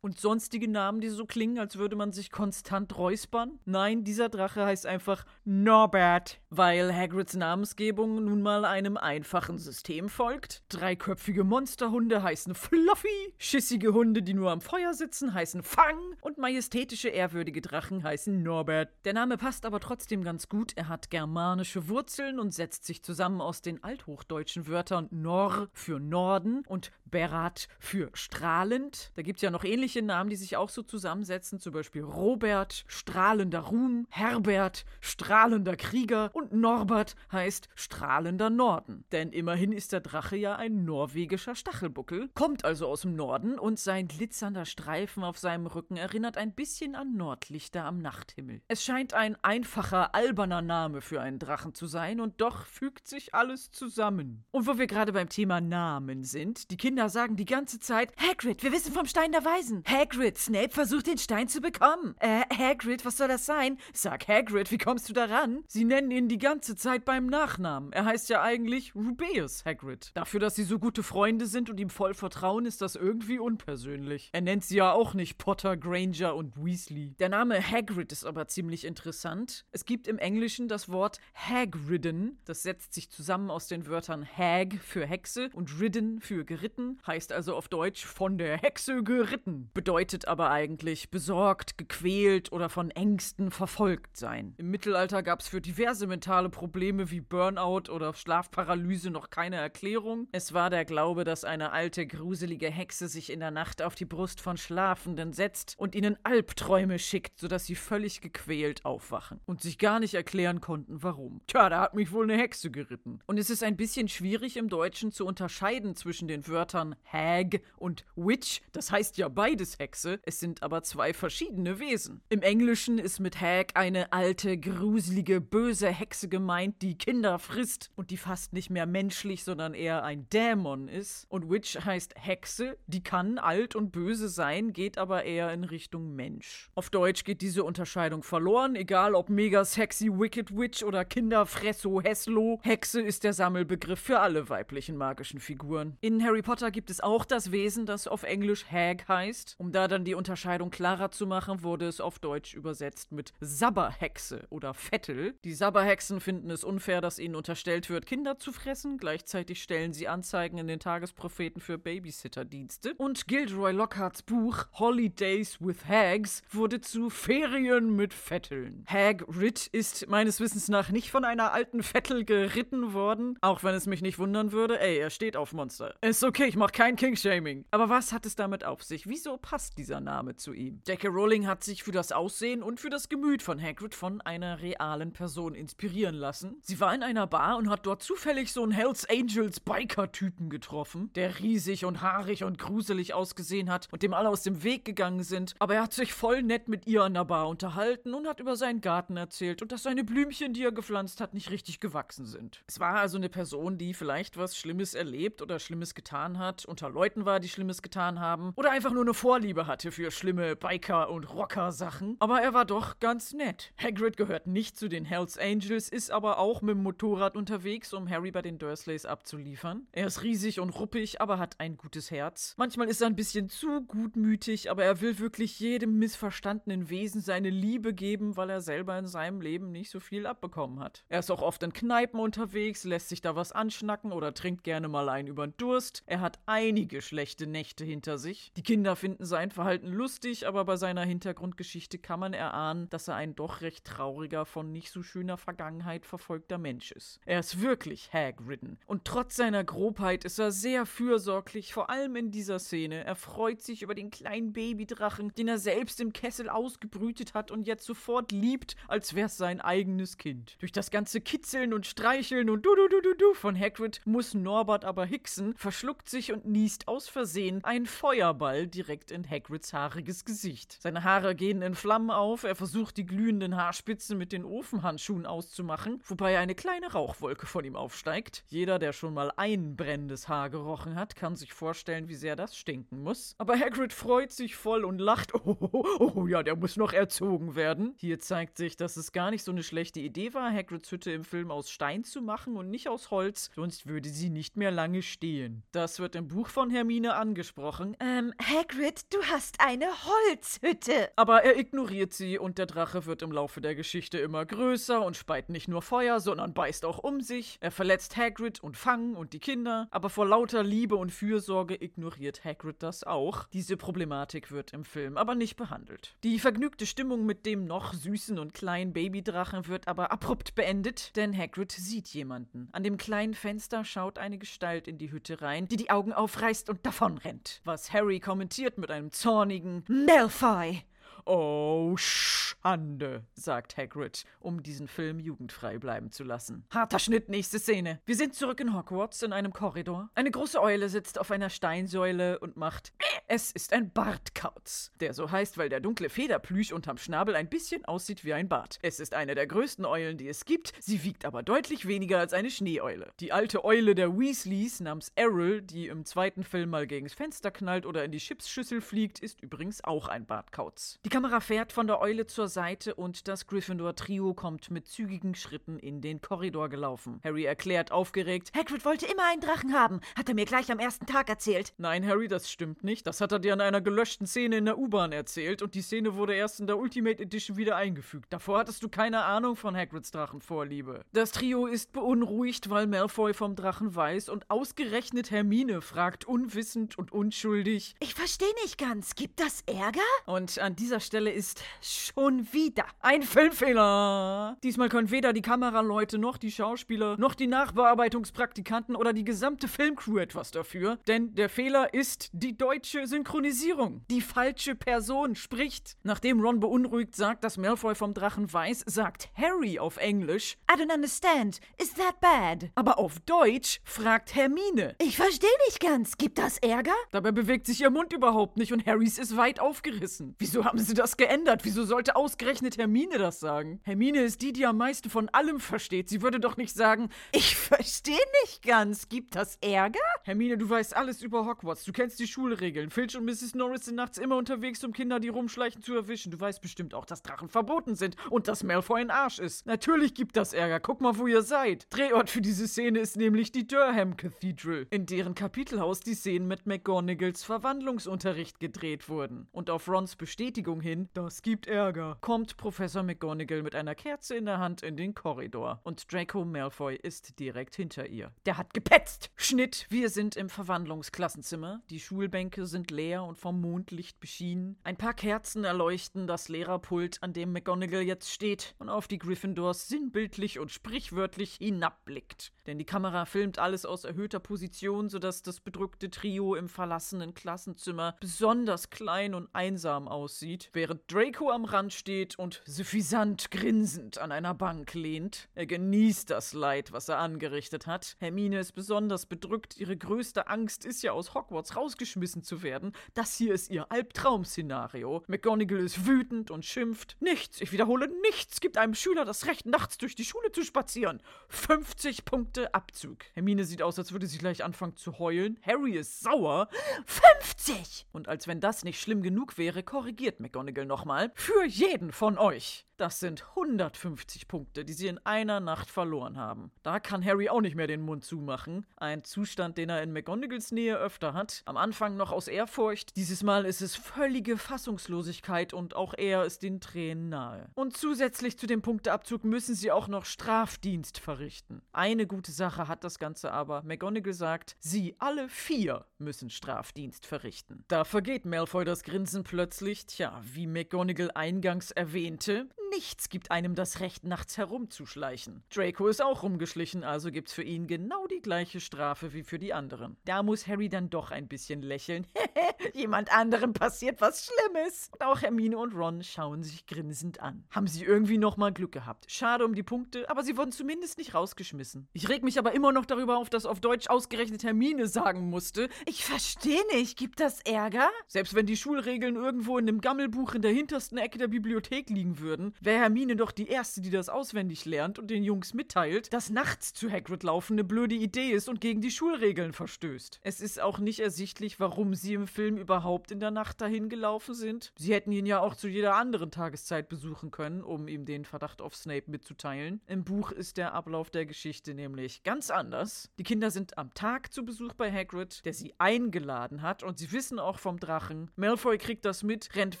und sonstige Namen, die so klingen, als würde man sich konstant eklatant räuspern? Nein, dieser Drache heißt einfach Norbert, weil Hagrids Namensgebung nun mal einem einfachen System folgt. Dreiköpfige Monsterhunde heißen Fluffy, schissige Hunde, die nur am Feuer sitzen, heißen Fang und majestätische, ehrwürdige Drachen heißen Norbert. Der Name passt aber trotzdem ganz gut. Er hat germanische Wurzeln und setzt sich zusammen aus den althochdeutschen Wörtern Nor für Norden und Berat für strahlend. Da gibt es ja noch ähnliche Namen, die sich auch so zusammensetzen, zum Beispiel Robert, strahlender Ruhm, Herbert, strahlender Krieger und Norbert heißt strahlender Norden. Denn immerhin ist der Drache ja ein norwegischer Stachelbuckel, kommt also aus dem Norden und sein glitzernder Streifen auf seinem Rücken erinnert ein bisschen an Nordlichter am Nachthimmel. Es scheint ein einfacher, alberner Name für einen Drachen zu sein und doch fügt sich alles zusammen. Und wo wir gerade beim Thema Namen sind, die Kinder sagen die ganze Zeit, Hagrid, wir wissen vom Stein der Weisen. Hagrid, Snape versucht den Stein zu bekommen. Äh, Hagrid, was soll das sein? Sag Hagrid, wie kommst du daran? Sie nennen ihn die ganze Zeit beim Nachnamen. Er heißt ja eigentlich Rubeus Hagrid. Dafür, dass sie so gute Freunde sind und ihm voll vertrauen, ist das irgendwie unpersönlich. Er nennt sie ja auch nicht Potter, Granger und Weasley. Der Name Hagrid ist aber ziemlich interessant. Es gibt im Englischen das Wort Hagridden. Das setzt sich zusammen aus den Wörtern Hag für Hexe und Ridden für geritten, heißt also auf Deutsch von der Hexe geritten. Bedeutet aber eigentlich besorgt, gequält oder von Ängsten verfolgt sein. Im Mittelalter gab es für diverse mentale Probleme wie Burnout oder Schlafparalyse noch keine Erklärung. Es war der Glaube, dass eine alte, gruselige Hexe sich in der Nacht auf die Brust von Schlafenden setzt und ihnen Albträume schickt, sodass sie völlig gequält aufwachen und sich gar nicht erklären konnten, warum. Tja, da hat mich wohl eine Hexe geritten. Und es ist ein bisschen schwierig im Deutschen zu unterscheiden zwischen den Wörtern Hag und Witch. Das heißt ja beides Hexe. Es sind aber zwei verschiedene Wesen. Im Englischen ist mit Hag eine alte, gruselige, böse Hexe gemeint, die Kinder frisst und die fast nicht mehr menschlich, sondern eher ein Dämon ist. Und Witch heißt Hexe, die kann alt und böse sein, geht aber eher in Richtung Mensch. Auf Deutsch geht diese Unterscheidung verloren, egal ob mega sexy Wicked Witch oder Kinderfresso Heslo. Hexe ist der Sammelbegriff für alle weiblichen magischen Figuren. In Harry Potter gibt es auch das Wesen, das auf Englisch Hag heißt. Um da dann die Unterscheidung klarer zu machen, wurde es auf Deutsch übersetzt mit Sabberhexe oder Vettel. Die Sabberhexen finden es unfair, dass ihnen unterstellt wird, Kinder zu fressen. Gleichzeitig stellen sie Anzeigen in den Tagespropheten für Babysitterdienste. Und Gilderoy Lockharts Buch Holidays with Hags wurde zu Ferien mit Vetteln. Hagrid ist meines Wissens nach nicht von einer alten Vettel geritten worden, auch wenn es mich nicht wundern würde. Ey, er steht auf Monster. Ist okay, ich mach kein King-Shaming. Aber was hat es damit auf sich? Wieso passt dieser Name zu ihm? J.K. Rowling hat sich für das Aussehen und für das Gemüt von Hagrid von einer realen Person inspirieren lassen. Sie war in einer Bar und hat dort zufällig so einen Hells Angels Biker-Typen getroffen, der riesig und haarig und gruselig ausgesehen hat und dem alle aus dem Weg gegangen sind. Aber er hat sich voll nett mit ihr an der Bar unterhalten und hat über seinen Garten erzählt und dass seine Blümchen, die er gepflanzt hat, nicht richtig gewachsen sind. Es war also eine Person, die vielleicht was Schlimmes erlebt oder Schlimmes getan hat, unter Leuten war, die Schlimmes getan haben oder einfach nur eine Vorliebe hatte für schlimme Biker- und Rocker-Sachen. Aber er war doch ganz nett. Hagrid gehört nicht zu den Hells Angels, ist aber auch mit dem Motorrad unterwegs, um Harry bei den Dursleys abzuliefern. Er ist riesig und ruppig, aber hat ein gutes Herz. Manchmal ist er ein bisschen zu gutmütig, aber er will wirklich jedem missverstandenen Wesen seine Liebe geben, weil er selber in seinem Leben nicht so viel abbekommen hat. Er ist auch oft in Kneipen unterwegs, lässt sich da was anschnacken oder trinkt gerne mal einen über den Durst. Er hat einige schlechte Nächte hinter sich. Die Kinder finden sein Verhalten lustig, aber bei seiner Hintergrundgeschichte kann man erahnen, dass er ein doch recht trauriger, von nicht so schöner Vergangenheit verfolgter Mensch ist. Er ist wirklich Hagridden. Und trotz seiner Grobheit ist er sehr fürsorglich, vor allem in dieser Szene. Er freut sich über den kleinen Babydrachen, den er selbst im Kessel ausgebrütet hat und jetzt sofort liebt, als wär's sein eigenes Kind. Durch das ganze Kitzeln und Streicheln und du du du du du von Hagrid muss Norbert aber hicksen, verschluckt sich und niest aus Versehen ein Feuerball direkt in Hagrids haariges Gesicht. Seine Haare gehen in Flammen auf, er versucht die glühenden Haarspitzen mit den Ofenhandschuhen auszumachen, wobei eine kleine Rauchwolke von ihm aufsteigt. Jeder, der schon mal ein brennendes Haar gerochen hat, kann sich vorstellen, wie sehr das stinken muss. Aber Hagrid freut sich voll und lacht. [LAUGHS] Oh, oh, oh, oh ja, der muss noch erzogen werden. Hier zeigt sich, dass es gar nicht so eine schlechte Idee war, Hagrids Hütte im Film aus Stein zu machen und nicht aus Holz, sonst würde sie nicht mehr lange stehen. Das wird im Buch von Hermine angesprochen. Ähm, Hagrid, du hast eine Holzhütte. Aber er ignoriert sie und der Drache wird im Laufe der Geschichte immer größer und speit nicht nur Feuer, sondern beißt auch um sich. Er verletzt Hagrid und Fang und die Kinder, aber vor lauter Liebe und Fürsorge ignoriert Hagrid das auch. Diese Problematik wird im Film aber nicht behandelt. Die vergnügte Stimmung mit dem noch süßen und kleinen Babydrachen wird aber abrupt beendet, denn Hagrid sieht jemanden. An dem kleinen Fenster schaut eine Gestalt in die Hütte rein, die die Augen aufreißt und davonrennt. Was Harry kommentiert mit einem zornigen Malfoy. Oh, Schande, sagt Hagrid, um diesen Film jugendfrei bleiben zu lassen. Harter Schnitt, nächste Szene. Wir sind zurück in Hogwarts in einem Korridor. Eine große Eule sitzt auf einer Steinsäule und macht Es ist ein Bartkauz, der so heißt, weil der dunkle Federplüsch unterm Schnabel ein bisschen aussieht wie ein Bart. Es ist eine der größten Eulen, die es gibt, sie wiegt aber deutlich weniger als eine Schneeeule. Die alte Eule der Weasleys namens Errol, die im zweiten Film mal gegens Fenster knallt oder in die Chipsschüssel fliegt, ist übrigens auch ein Bartkauz. Die Kamera fährt von der Eule zur Seite und das Gryffindor-Trio kommt mit zügigen Schritten in den Korridor gelaufen. Harry erklärt aufgeregt: Hagrid wollte immer einen Drachen haben, hat er mir gleich am ersten Tag erzählt. Nein, Harry, das stimmt nicht. Das hat er dir an einer gelöschten Szene in der U-Bahn erzählt und die Szene wurde erst in der Ultimate Edition wieder eingefügt. Davor hattest du keine Ahnung von Hagrids Drachenvorliebe. Das Trio ist beunruhigt, weil Malfoy vom Drachen weiß und ausgerechnet Hermine fragt unwissend und unschuldig: Ich verstehe nicht ganz. Gibt das Ärger? Und an dieser Stelle ist schon wieder ein Filmfehler. Diesmal können weder die Kameraleute noch die Schauspieler noch die Nachbearbeitungspraktikanten oder die gesamte Filmcrew etwas dafür, denn der Fehler ist die deutsche Synchronisierung. Die falsche Person spricht. Nachdem Ron beunruhigt sagt, dass Malfoy vom Drachen weiß, sagt Harry auf Englisch I don't understand. Is that bad? Aber auf Deutsch fragt Hermine. Ich verstehe nicht ganz. Gibt das Ärger? Dabei bewegt sich ihr Mund überhaupt nicht und Harrys ist weit aufgerissen. Wieso haben sie das geändert? Wieso sollte ausgerechnet Hermine das sagen? Hermine ist die, die am meisten von allem versteht. Sie würde doch nicht sagen, ich verstehe nicht ganz. Gibt das Ärger? Hermine, du weißt alles über Hogwarts. Du kennst die Schulregeln. Filch und Mrs. Norris sind nachts immer unterwegs, um Kinder, die rumschleichen, zu erwischen. Du weißt bestimmt auch, dass Drachen verboten sind und dass Malfoy ein Arsch ist. Natürlich gibt das Ärger. Guck mal, wo ihr seid. Drehort für diese Szene ist nämlich die Durham Cathedral, in deren Kapitelhaus die Szenen mit McGonagalls Verwandlungsunterricht gedreht wurden. Und auf Rons Bestätigung hin, das gibt Ärger, kommt Professor McGonagall mit einer Kerze in der Hand in den Korridor. Und Draco Malfoy ist direkt hinter ihr. Der hat gepetzt! Schnitt, wir sind im Verwandlungsklassenzimmer. Die Schulbänke sind leer und vom Mondlicht beschienen. Ein paar Kerzen erleuchten das Lehrerpult, an dem McGonagall jetzt steht und auf die Gryffindors sinnbildlich und sprichwörtlich hinabblickt. Denn die Kamera filmt alles aus erhöhter Position, sodass das bedrückte Trio im verlassenen Klassenzimmer besonders klein und einsam aussieht, während Draco am Rand steht und suffisant grinsend an einer Bank lehnt. Er genießt das Leid, was er angerichtet hat. Hermine ist besonders bedrückt. Ihre größte Angst ist ja, aus Hogwarts rausgeschmissen zu werden. Das hier ist ihr Albtraum-Szenario. McGonagall ist wütend und schimpft. Nichts, ich wiederhole, nichts gibt einem Schüler das Recht, nachts durch die Schule zu spazieren. 50 Punkte Abzug. Hermine sieht aus, als würde sie gleich anfangen zu heulen. Harry ist sauer. 50! Und als wenn das nicht schlimm genug wäre, korrigiert McGonagall nochmal. Für jeden von euch. Das sind 150 Punkte, die sie in einer Nacht verloren haben. Da kann Harry auch nicht mehr den Mund zumachen. Ein Zustand, den er in McGonagalls Nähe öfter hat. Am Anfang noch aus Ehrfurcht. Dieses Mal ist es völlige Fassungslosigkeit und auch er ist den Tränen nahe. Und zusätzlich zu dem Punkteabzug müssen sie auch noch Strafdienst verrichten. Eine gute Sache hat das Ganze aber. McGonagall sagt, sie alle vier müssen Strafdienst verrichten. Da vergeht Malfoy das Grinsen plötzlich. Tja, wie McGonagall eingangs erwähnte, nichts gibt einem das Recht, nachts herumzuschleichen. Draco ist auch rumgeschlichen, also gibt's für ihn genau die gleiche Strafe wie für die anderen. Da muss Harry dann doch ein bisschen lächeln. [LAUGHS] Jemand anderem passiert was Schlimmes. Und auch Hermine und Ron schauen sich grinsend an. Haben sie irgendwie nochmal Glück gehabt. Schade um die Punkte, aber sie wurden zumindest nicht rausgeschmissen. Ich reg mich aber immer noch darüber auf, dass auf Deutsch ausgerechnet Hermine sagen musste. Ich verstehe nicht. Gibt das Ärger? Selbst wenn die Schulregeln irgendwo in einem Gammelbuch in der hintersten Ecke der Bibliothek liegen würden, wäre Hermine doch die Erste, die das auswendig lernt und den Jungs mitteilt, dass nachts zu Hagrid laufen eine blöde Idee ist und gegen die Schulregeln verstößt. Es ist auch nicht ersichtlich, warum sie im Film überhaupt in der Nacht dahin gelaufen sind. Sie hätten ihn ja auch zu jeder anderen Tageszeit besuchen können, um ihm den Verdacht auf Snape mitzuteilen. Im Buch ist der Ablauf der Geschichte nämlich ganz anders. Die Kinder sind am Tag zu Besuch bei Hagrid, der sie eingeladen hat und sie wissen auch vom Drachen. Malfoy kriegt das mit, rennt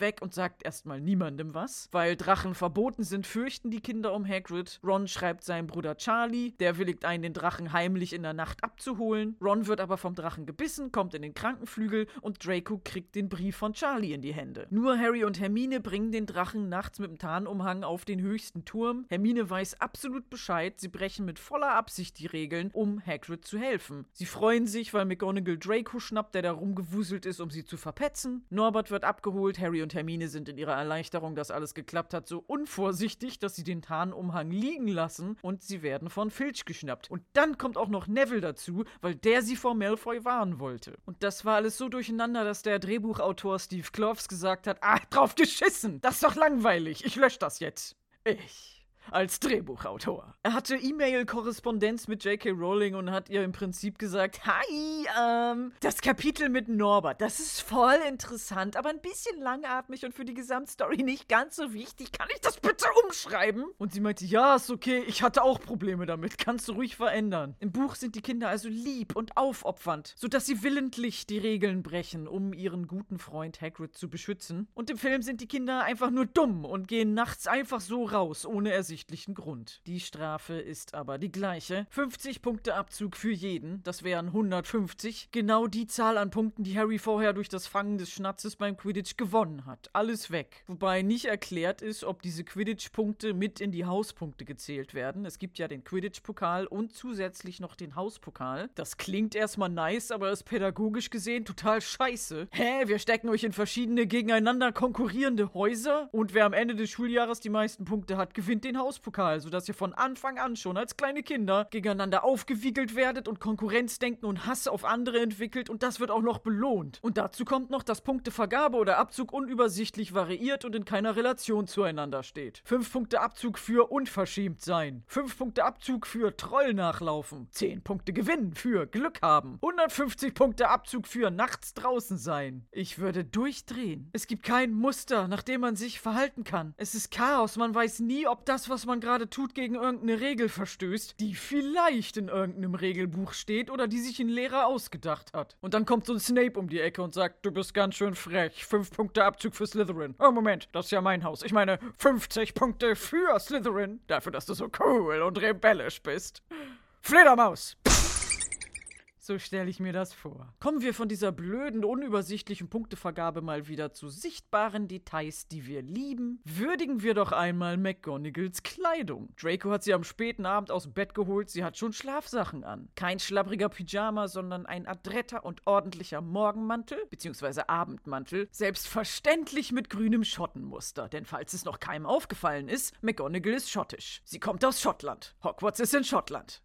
weg und sagt erstmal niemandem was. Weil Drachen verboten sind, fürchten die Kinder um Hagrid. Ron schreibt seinem Bruder Charlie, der willigt ein, den Drachen heimlich in der Nacht abzuholen. Ron wird aber vom Drachen gebissen, kommt in den Krankenflügel und Draco kriegt den Brief von Charlie in die Hände. Nur Harry und Hermine bringen den Drachen nachts mit dem Tarnumhang auf den höchsten Turm. Hermine weiß absolut Bescheid, sie brechen mit voller Absicht die Regeln, um Hagrid zu helfen. Sie freuen sich, weil McGonagall Draco schnappt, der da rumgewuselt ist, um sie zu verpetzen. Norbert wird abgeholt, Harry und Hermine sind in ihrer Erleichterung, dass alles geklappt hat, so unvorsichtig, dass sie den Tarnumhang liegen lassen und sie werden von Filch geschnappt. Und dann kommt auch noch Neville dazu, weil der sie vor Malfoy warnen wollte. Und das war alles so durcheinander, dass der Drehbuchautor Steve Kloves gesagt hat, ah, drauf geschissen, das ist doch langweilig, ich lösche das jetzt. Ich als Drehbuchautor. Er hatte E-Mail-Korrespondenz mit J.K. Rowling und hat ihr im Prinzip gesagt, hi, ähm, das Kapitel mit Norbert, das ist voll interessant, aber ein bisschen langatmig und für die Gesamtstory nicht ganz so wichtig. Kann ich das bitte umschreiben? Und sie meinte, ja, ist okay, ich hatte auch Probleme damit, kannst du ruhig verändern. Im Buch sind die Kinder also lieb und aufopfernd, sodass sie willentlich die Regeln brechen, um ihren guten Freund Hagrid zu beschützen. Und im Film sind die Kinder einfach nur dumm und gehen nachts einfach so raus, ohne ersichtlich offensichtlichen Grund. Die Strafe ist aber die gleiche. 50 Punkte Abzug für jeden, das wären 150. Genau die Zahl an Punkten, die Harry vorher durch das Fangen des Schnatzes beim Quidditch gewonnen hat. Alles weg. Wobei nicht erklärt ist, ob diese Quidditch-Punkte mit in die Hauspunkte gezählt werden. Es gibt ja den Quidditch-Pokal und zusätzlich noch den Hauspokal. Das klingt erstmal nice, aber ist pädagogisch gesehen total scheiße. Hä, wir stecken euch in verschiedene gegeneinander konkurrierende Häuser und wer am Ende des Schuljahres die meisten Punkte hat, gewinnt den Hauspokal. Sodass ihr von Anfang an schon als kleine Kinder gegeneinander aufgewiegelt werdet und Konkurrenzdenken und Hass auf andere entwickelt und das wird auch noch belohnt. Und dazu kommt noch, dass Punktevergabe oder Abzug unübersichtlich variiert und in keiner Relation zueinander steht. 5 Punkte Abzug für unverschämt sein. 5 Punkte Abzug für Troll nachlaufen. 10 Punkte Gewinn für Glück haben. 150 Punkte Abzug für nachts draußen sein. Ich würde durchdrehen. Es gibt kein Muster, nach dem man sich verhalten kann. Es ist Chaos, man weiß nie, ob das, was man gerade tut, gegen irgendeine Regel verstößt, die vielleicht in irgendeinem Regelbuch steht oder die sich ein Lehrer ausgedacht hat. Und dann kommt so ein Snape um die Ecke und sagt, du bist ganz schön frech. Fünf Punkte Abzug für Slytherin. Oh, Moment, das ist ja mein Haus. Ich meine, 50 Punkte für Slytherin. Dafür, dass du so cool und rebellisch bist. Fledermaus! So stelle ich mir das vor. Kommen wir von dieser blöden, unübersichtlichen Punktevergabe mal wieder zu sichtbaren Details, die wir lieben. Würdigen wir doch einmal McGonagalls Kleidung. Draco hat sie am späten Abend aus dem Bett geholt, sie hat schon Schlafsachen an. Kein schlabbriger Pyjama, sondern ein adretter und ordentlicher Morgenmantel, beziehungsweise Abendmantel, selbstverständlich mit grünem Schottenmuster, denn falls es noch keinem aufgefallen ist, McGonagall ist schottisch. Sie kommt aus Schottland. Hogwarts ist in Schottland.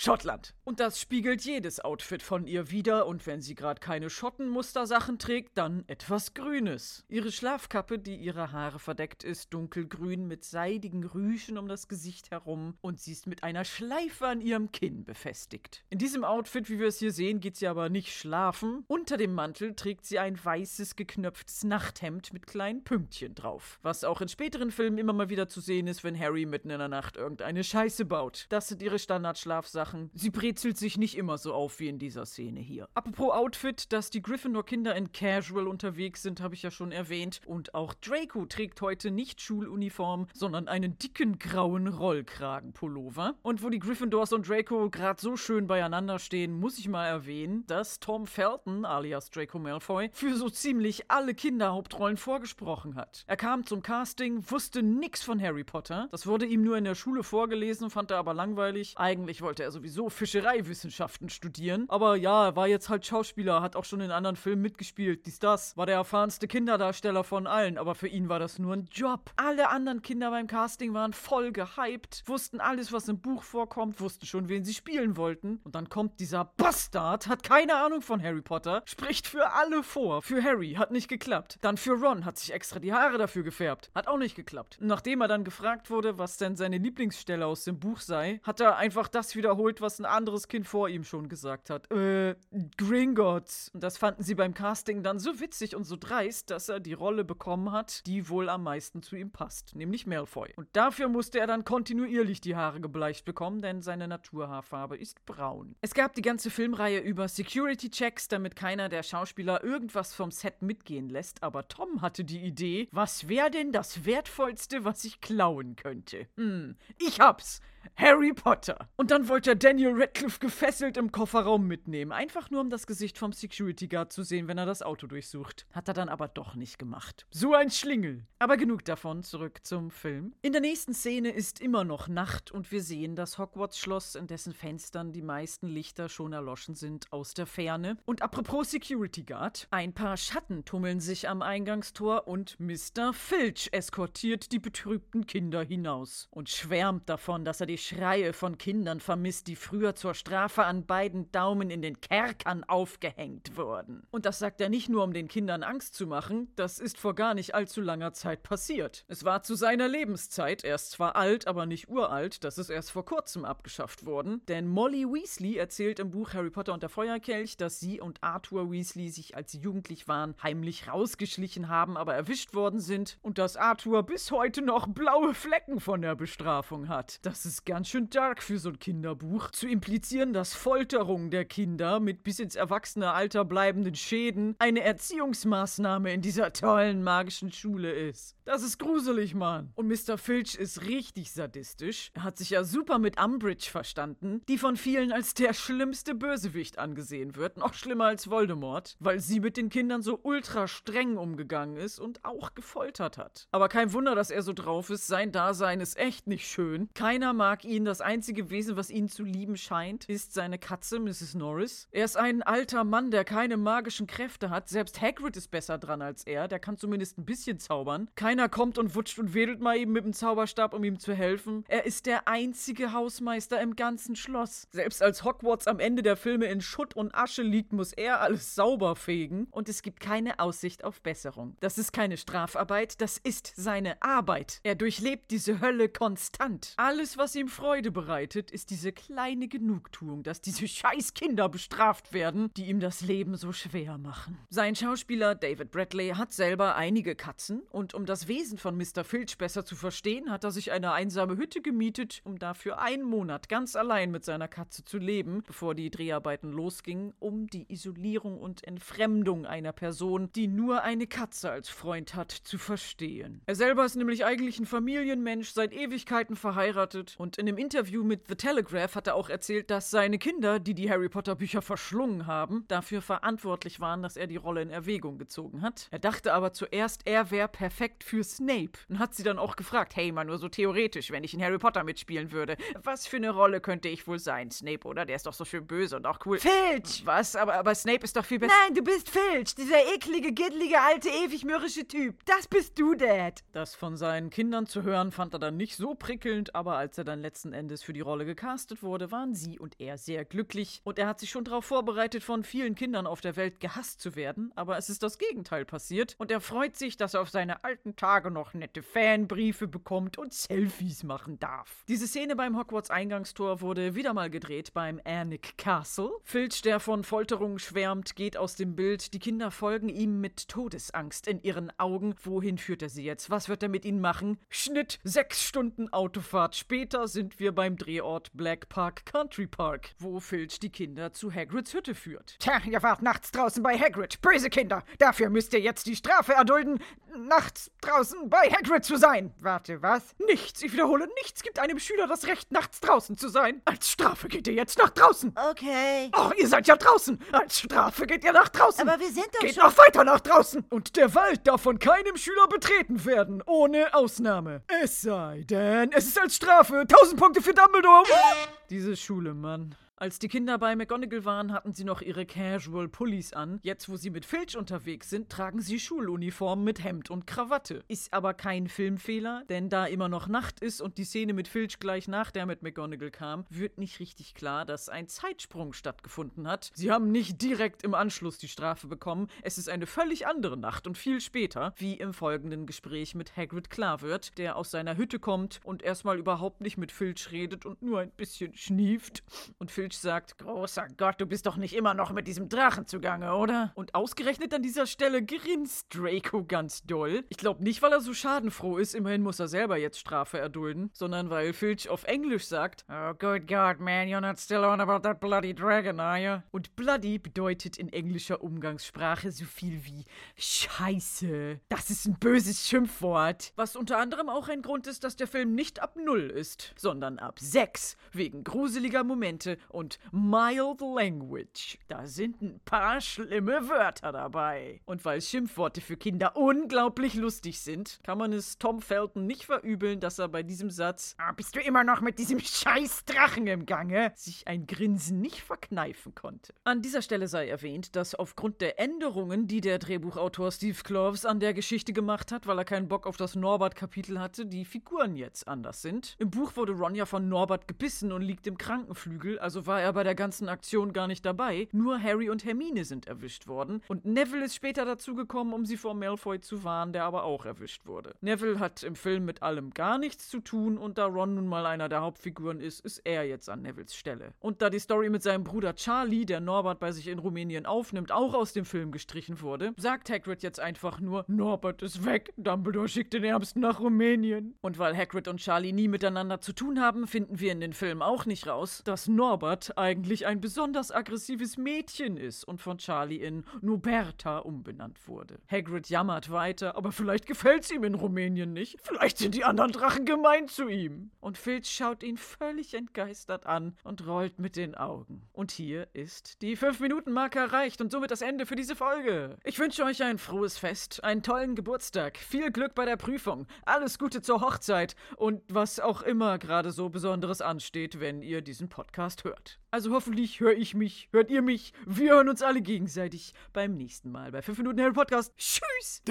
Schottland. Und das spiegelt jedes Outfit von ihr wider und wenn sie gerade keine Schottenmustersachen trägt, dann etwas Grünes. Ihre Schlafkappe, die ihre Haare verdeckt, ist dunkelgrün mit seidigen Rüschen um das Gesicht herum und sie ist mit einer Schleife an ihrem Kinn befestigt. In diesem Outfit, wie wir es hier sehen, geht sie aber nicht schlafen. Unter dem Mantel trägt sie ein weißes geknöpftes Nachthemd mit kleinen Pünktchen drauf. Was auch in späteren Filmen immer mal wieder zu sehen ist, wenn Harry mitten in der Nacht irgendeine Scheiße baut. Das sind ihre Standardschlafsachen Sachen. Sie brezelt sich nicht immer so auf wie in dieser Szene hier. Apropos Outfit, dass die Gryffindor-Kinder in Casual unterwegs sind, habe ich ja schon erwähnt. Und auch Draco trägt heute nicht Schuluniform, sondern einen dicken grauen Rollkragenpullover. Und wo die Gryffindors und Draco gerade so schön beieinander stehen, muss ich mal erwähnen, dass Tom Felton, alias Draco Malfoy, für so ziemlich alle Kinderhauptrollen vorgesprochen hat. Er kam zum Casting, wusste nix von Harry Potter. Das wurde ihm nur in der Schule vorgelesen, fand er aber langweilig. Eigentlich wollte er so sowieso Fischereiwissenschaften studieren. Aber ja, er war jetzt halt Schauspieler, hat auch schon in anderen Filmen mitgespielt. Dies, das. War der erfahrenste Kinderdarsteller von allen, aber für ihn war das nur ein Job. Alle anderen Kinder beim Casting waren voll gehypt, wussten alles, was im Buch vorkommt, wussten schon, wen sie spielen wollten. Und dann kommt dieser Bastard, hat keine Ahnung von Harry Potter, spricht für alle vor. Für Harry hat nicht geklappt. Dann für Ron hat sich extra die Haare dafür gefärbt. Hat auch nicht geklappt. Nachdem er dann gefragt wurde, was denn seine Lieblingsstelle aus dem Buch sei, hat er einfach das wiederholt, was ein anderes Kind vor ihm schon gesagt hat. Äh, Gringotts. Und das fanden sie beim Casting dann so witzig und so dreist, dass er die Rolle bekommen hat, die wohl am meisten zu ihm passt, nämlich Malfoy. Und dafür musste er dann kontinuierlich die Haare gebleicht bekommen, denn seine Naturhaarfarbe ist braun. Es gab die ganze Filmreihe über Security-Checks, damit keiner der Schauspieler irgendwas vom Set mitgehen lässt, aber Tom hatte die Idee, was wäre denn das Wertvollste, was ich klauen könnte? Hm, ich hab's. Harry Potter. Und dann wollte er Daniel Radcliffe gefesselt im Kofferraum mitnehmen. Einfach nur, um das Gesicht vom Security Guard zu sehen, wenn er das Auto durchsucht. Hat er dann aber doch nicht gemacht. So ein Schlingel. Aber genug davon, zurück zum Film. In der nächsten Szene ist immer noch Nacht und wir sehen das Hogwarts-Schloss, in dessen Fenstern die meisten Lichter schon erloschen sind, aus der Ferne. Und apropos Security Guard, ein paar Schatten tummeln sich am Eingangstor und Mr. Filch eskortiert die betrübten Kinder hinaus und schwärmt davon, dass er die Schreie von Kindern vermisst, die früher zur Strafe an beiden Daumen in den Kerkern aufgehängt wurden. Und das sagt er nicht nur, um den Kindern Angst zu machen, das ist vor gar nicht allzu langer Zeit passiert. Es war zu seiner Lebenszeit, er ist zwar alt, aber nicht uralt, das ist erst vor kurzem abgeschafft worden, denn Molly Weasley erzählt im Buch Harry Potter und der Feuerkelch, dass sie und Arthur Weasley sich, als sie jugendlich waren, heimlich rausgeschlichen haben, aber erwischt worden sind und dass Arthur bis heute noch blaue Flecken von der Bestrafung hat. Das ist ganz schön dark für so ein Kinderbuch. Zu implizieren, dass Folterung der Kinder mit bis ins erwachsene Alter bleibenden Schäden eine Erziehungsmaßnahme in dieser tollen magischen Schule ist. Das ist gruselig, Mann. Und Mr. Filch ist richtig sadistisch. Er hat sich ja super mit Umbridge verstanden, die von vielen als der schlimmste Bösewicht angesehen wird. Noch schlimmer als Voldemort, weil sie mit den Kindern so ultra streng umgegangen ist und auch gefoltert hat. Aber kein Wunder, dass er so drauf ist. Sein Dasein ist echt nicht schön. Keiner mag ihn. Das einzige Wesen, was ihn zu lieben scheint, ist seine Katze, Mrs. Norris. Er ist ein alter Mann, der keine magischen Kräfte hat. Selbst Hagrid ist besser dran als er. Der kann zumindest ein bisschen zaubern. Keiner kommt und wutscht und wedelt mal eben mit dem Zauberstab, um ihm zu helfen. Er ist der einzige Hausmeister im ganzen Schloss. Selbst als Hogwarts am Ende der Filme in Schutt und Asche liegt, muss er alles sauber fegen. Und es gibt keine Aussicht auf Besserung. Das ist keine Strafarbeit, das ist seine Arbeit. Er durchlebt diese Hölle konstant. Alles, was ihm Freude bereitet, ist diese kleine Genugtuung, dass diese scheiß Kinder bestraft werden, die ihm das Leben so schwer machen. Sein Schauspieler David Bradley hat selber einige Katzen und um das Wesen von Mr. Filch besser zu verstehen, hat er sich eine einsame Hütte gemietet, um dafür einen Monat ganz allein mit seiner Katze zu leben, bevor die Dreharbeiten losgingen, um die Isolierung und Entfremdung einer Person, die nur eine Katze als Freund hat, zu verstehen. Er selber ist nämlich eigentlich ein Familienmensch, seit Ewigkeiten verheiratet und in einem Interview mit The Telegraph hat er auch erzählt, dass seine Kinder, die die Harry Potter Bücher verschlungen haben, dafür verantwortlich waren, dass er die Rolle in Erwägung gezogen hat. Er dachte aber zuerst, er wäre perfekt für Snape und hat sie dann auch gefragt, hey mal nur so theoretisch, wenn ich in Harry Potter mitspielen würde, was für eine Rolle könnte ich wohl sein? Snape, oder? Der ist doch so schön böse und auch cool. Filch! Was? Aber, aber Snape ist doch viel besser. Nein, du bist Filch, dieser eklige, giddlige, alte, ewig mürrische Typ. Das bist du, Dad. Das von seinen Kindern zu hören, fand er dann nicht so prickelnd, aber als er dann letzten Endes für die Rolle gecastet wurde, waren sie und er sehr glücklich und er hat sich schon darauf vorbereitet, von vielen Kindern auf der Welt gehasst zu werden, aber es ist das Gegenteil passiert und er freut sich, dass er auf seine alten Tage noch nette Fanbriefe bekommt und Selfies machen darf. Diese Szene beim Hogwarts Eingangstor wurde wieder mal gedreht beim Alnwick Castle. Filch, der von Folterungen schwärmt, geht aus dem Bild. Die Kinder folgen ihm mit Todesangst in ihren Augen. Wohin führt er sie jetzt? Was wird er mit ihnen machen? Schnitt, sechs Stunden Autofahrt später sind wir beim Drehort Black Park Country Park, wo Filch die Kinder zu Hagrids Hütte führt. Tja, ihr wart nachts draußen bei Hagrid. Böse Kinder. Dafür müsst ihr jetzt die Strafe erdulden, nachts draußen bei Hagrid zu sein. Warte, was? Nichts, ich wiederhole, nichts gibt einem Schüler das Recht, nachts draußen zu sein. Als Strafe geht ihr jetzt nach draußen. Okay. Oh, ihr seid ja draußen. Als Strafe geht ihr nach draußen. Aber wir sind doch Geht schon. noch weiter nach draußen. Und der Wald darf von keinem Schüler betreten werden, ohne Ausnahme. Es sei denn, es ist als Strafe 1000 Punkte für Dumbledore. [LAUGHS] Diese Schule, Mann. Als die Kinder bei McGonagall waren, hatten sie noch ihre Casual Pullis an. Jetzt, wo sie mit Filch unterwegs sind, tragen sie Schuluniformen mit Hemd und Krawatte. Ist aber kein Filmfehler, denn da immer noch Nacht ist und die Szene mit Filch gleich nach der mit McGonagall kam, wird nicht richtig klar, dass ein Zeitsprung stattgefunden hat. Sie haben nicht direkt im Anschluss die Strafe bekommen. Es ist eine völlig andere Nacht und viel später, wie im folgenden Gespräch mit Hagrid klar wird, der aus seiner Hütte kommt und erstmal überhaupt nicht mit Filch redet und nur ein bisschen schnieft. Und Filch sagt, großer Gott, du bist doch nicht immer noch mit diesem Drachen zugange, oder? Und ausgerechnet an dieser Stelle grinst Draco ganz doll. Ich glaube nicht, weil er so schadenfroh ist, immerhin muss er selber jetzt Strafe erdulden, sondern weil Filch auf Englisch sagt, Oh good God, man, you're not still on about that bloody dragon, are you? Und bloody bedeutet in englischer Umgangssprache so viel wie Scheiße. Das ist ein böses Schimpfwort. Was unter anderem auch ein Grund ist, dass der Film nicht ab 0 ist, sondern ab 6, wegen gruseliger Momente und mild language. Da sind ein paar schlimme Wörter dabei. Und weil Schimpfworte für Kinder unglaublich lustig sind, kann man es Tom Felton nicht verübeln, dass er bei diesem Satz Ah, bist du immer noch mit diesem scheiß Drachen im Gange? sich ein Grinsen nicht verkneifen konnte. An dieser Stelle sei erwähnt, dass aufgrund der Änderungen, die der Drehbuchautor Steve Kloves an der Geschichte gemacht hat, weil er keinen Bock auf das Norbert-Kapitel hatte, die Figuren jetzt anders sind. Im Buch wurde Ron ja von Norbert gebissen und liegt im Krankenflügel, also war er bei der ganzen Aktion gar nicht dabei. Nur Harry und Hermine sind erwischt worden. Und Neville ist später dazugekommen, um sie vor Malfoy zu warnen, der aber auch erwischt wurde. Neville hat im Film mit allem gar nichts zu tun und da Ron nun mal einer der Hauptfiguren ist, ist er jetzt an Nevilles Stelle. Und da die Story mit seinem Bruder Charlie, der Norbert bei sich in Rumänien aufnimmt, auch aus dem Film gestrichen wurde, sagt Hagrid jetzt einfach nur, Norbert ist weg, Dumbledore schickt den Ärmsten nach Rumänien. Und weil Hagrid und Charlie nie miteinander zu tun haben, finden wir in den Filmen auch nicht raus, dass Norbert eigentlich ein besonders aggressives Mädchen ist und von Charlie in Noberta umbenannt wurde. Hagrid jammert weiter, aber vielleicht gefällt's ihm in Rumänien nicht. Vielleicht sind die anderen Drachen gemein zu ihm. Und Filch schaut ihn völlig entgeistert an und rollt mit den Augen. Und hier ist die 5-Minuten-Marke erreicht und somit das Ende für diese Folge. Ich wünsche euch ein frohes Fest, einen tollen Geburtstag, viel Glück bei der Prüfung, alles Gute zur Hochzeit und was auch immer gerade so Besonderes ansteht, wenn ihr diesen Podcast hört. Also hoffentlich höre ich mich, hört ihr mich, wir hören uns alle gegenseitig beim nächsten Mal bei 5 Minuten Harry Podcast. Tschüss!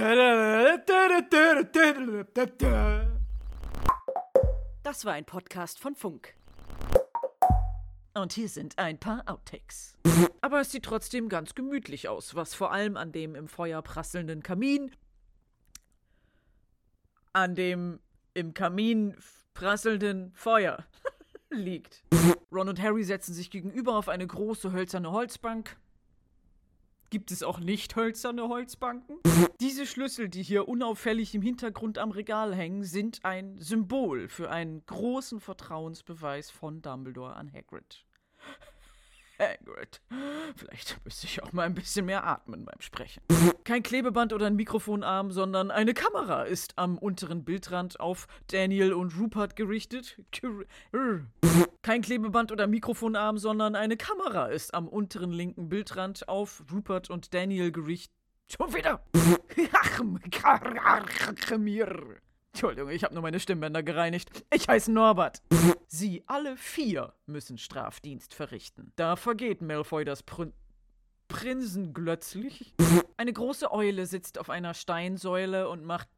Das war ein Podcast von Funk. Und hier sind ein paar Outtakes. Aber es sieht trotzdem ganz gemütlich aus, was vor allem an dem im Feuer prasselnden Kamin, an dem im Kamin prasselnden Feuer liegt. Ron und Harry setzen sich gegenüber auf eine große hölzerne Holzbank. Gibt es auch nicht hölzerne Holzbanken? Diese Schlüssel, die hier unauffällig im Hintergrund am Regal hängen, sind ein Symbol für einen großen Vertrauensbeweis von Dumbledore an Hagrid. Hagrid. Vielleicht müsste ich auch mal ein bisschen mehr atmen beim Sprechen. Kein Klebeband oder ein Mikrofonarm, sondern eine Kamera ist am unteren Bildrand auf Daniel und Rupert gerichtet. Kein Klebeband oder Mikrofonarm, sondern eine Kamera ist am unteren linken Bildrand auf Rupert und Daniel gerichtet. Schon wieder! [LAUGHS] Entschuldigung, ich habe nur meine Stimmbänder gereinigt. Ich heiße Norbert. Sie alle vier müssen Strafdienst verrichten. Da vergeht Malfoy das Prün Prinzen glötzlich. Eine große Eule sitzt auf einer Steinsäule und macht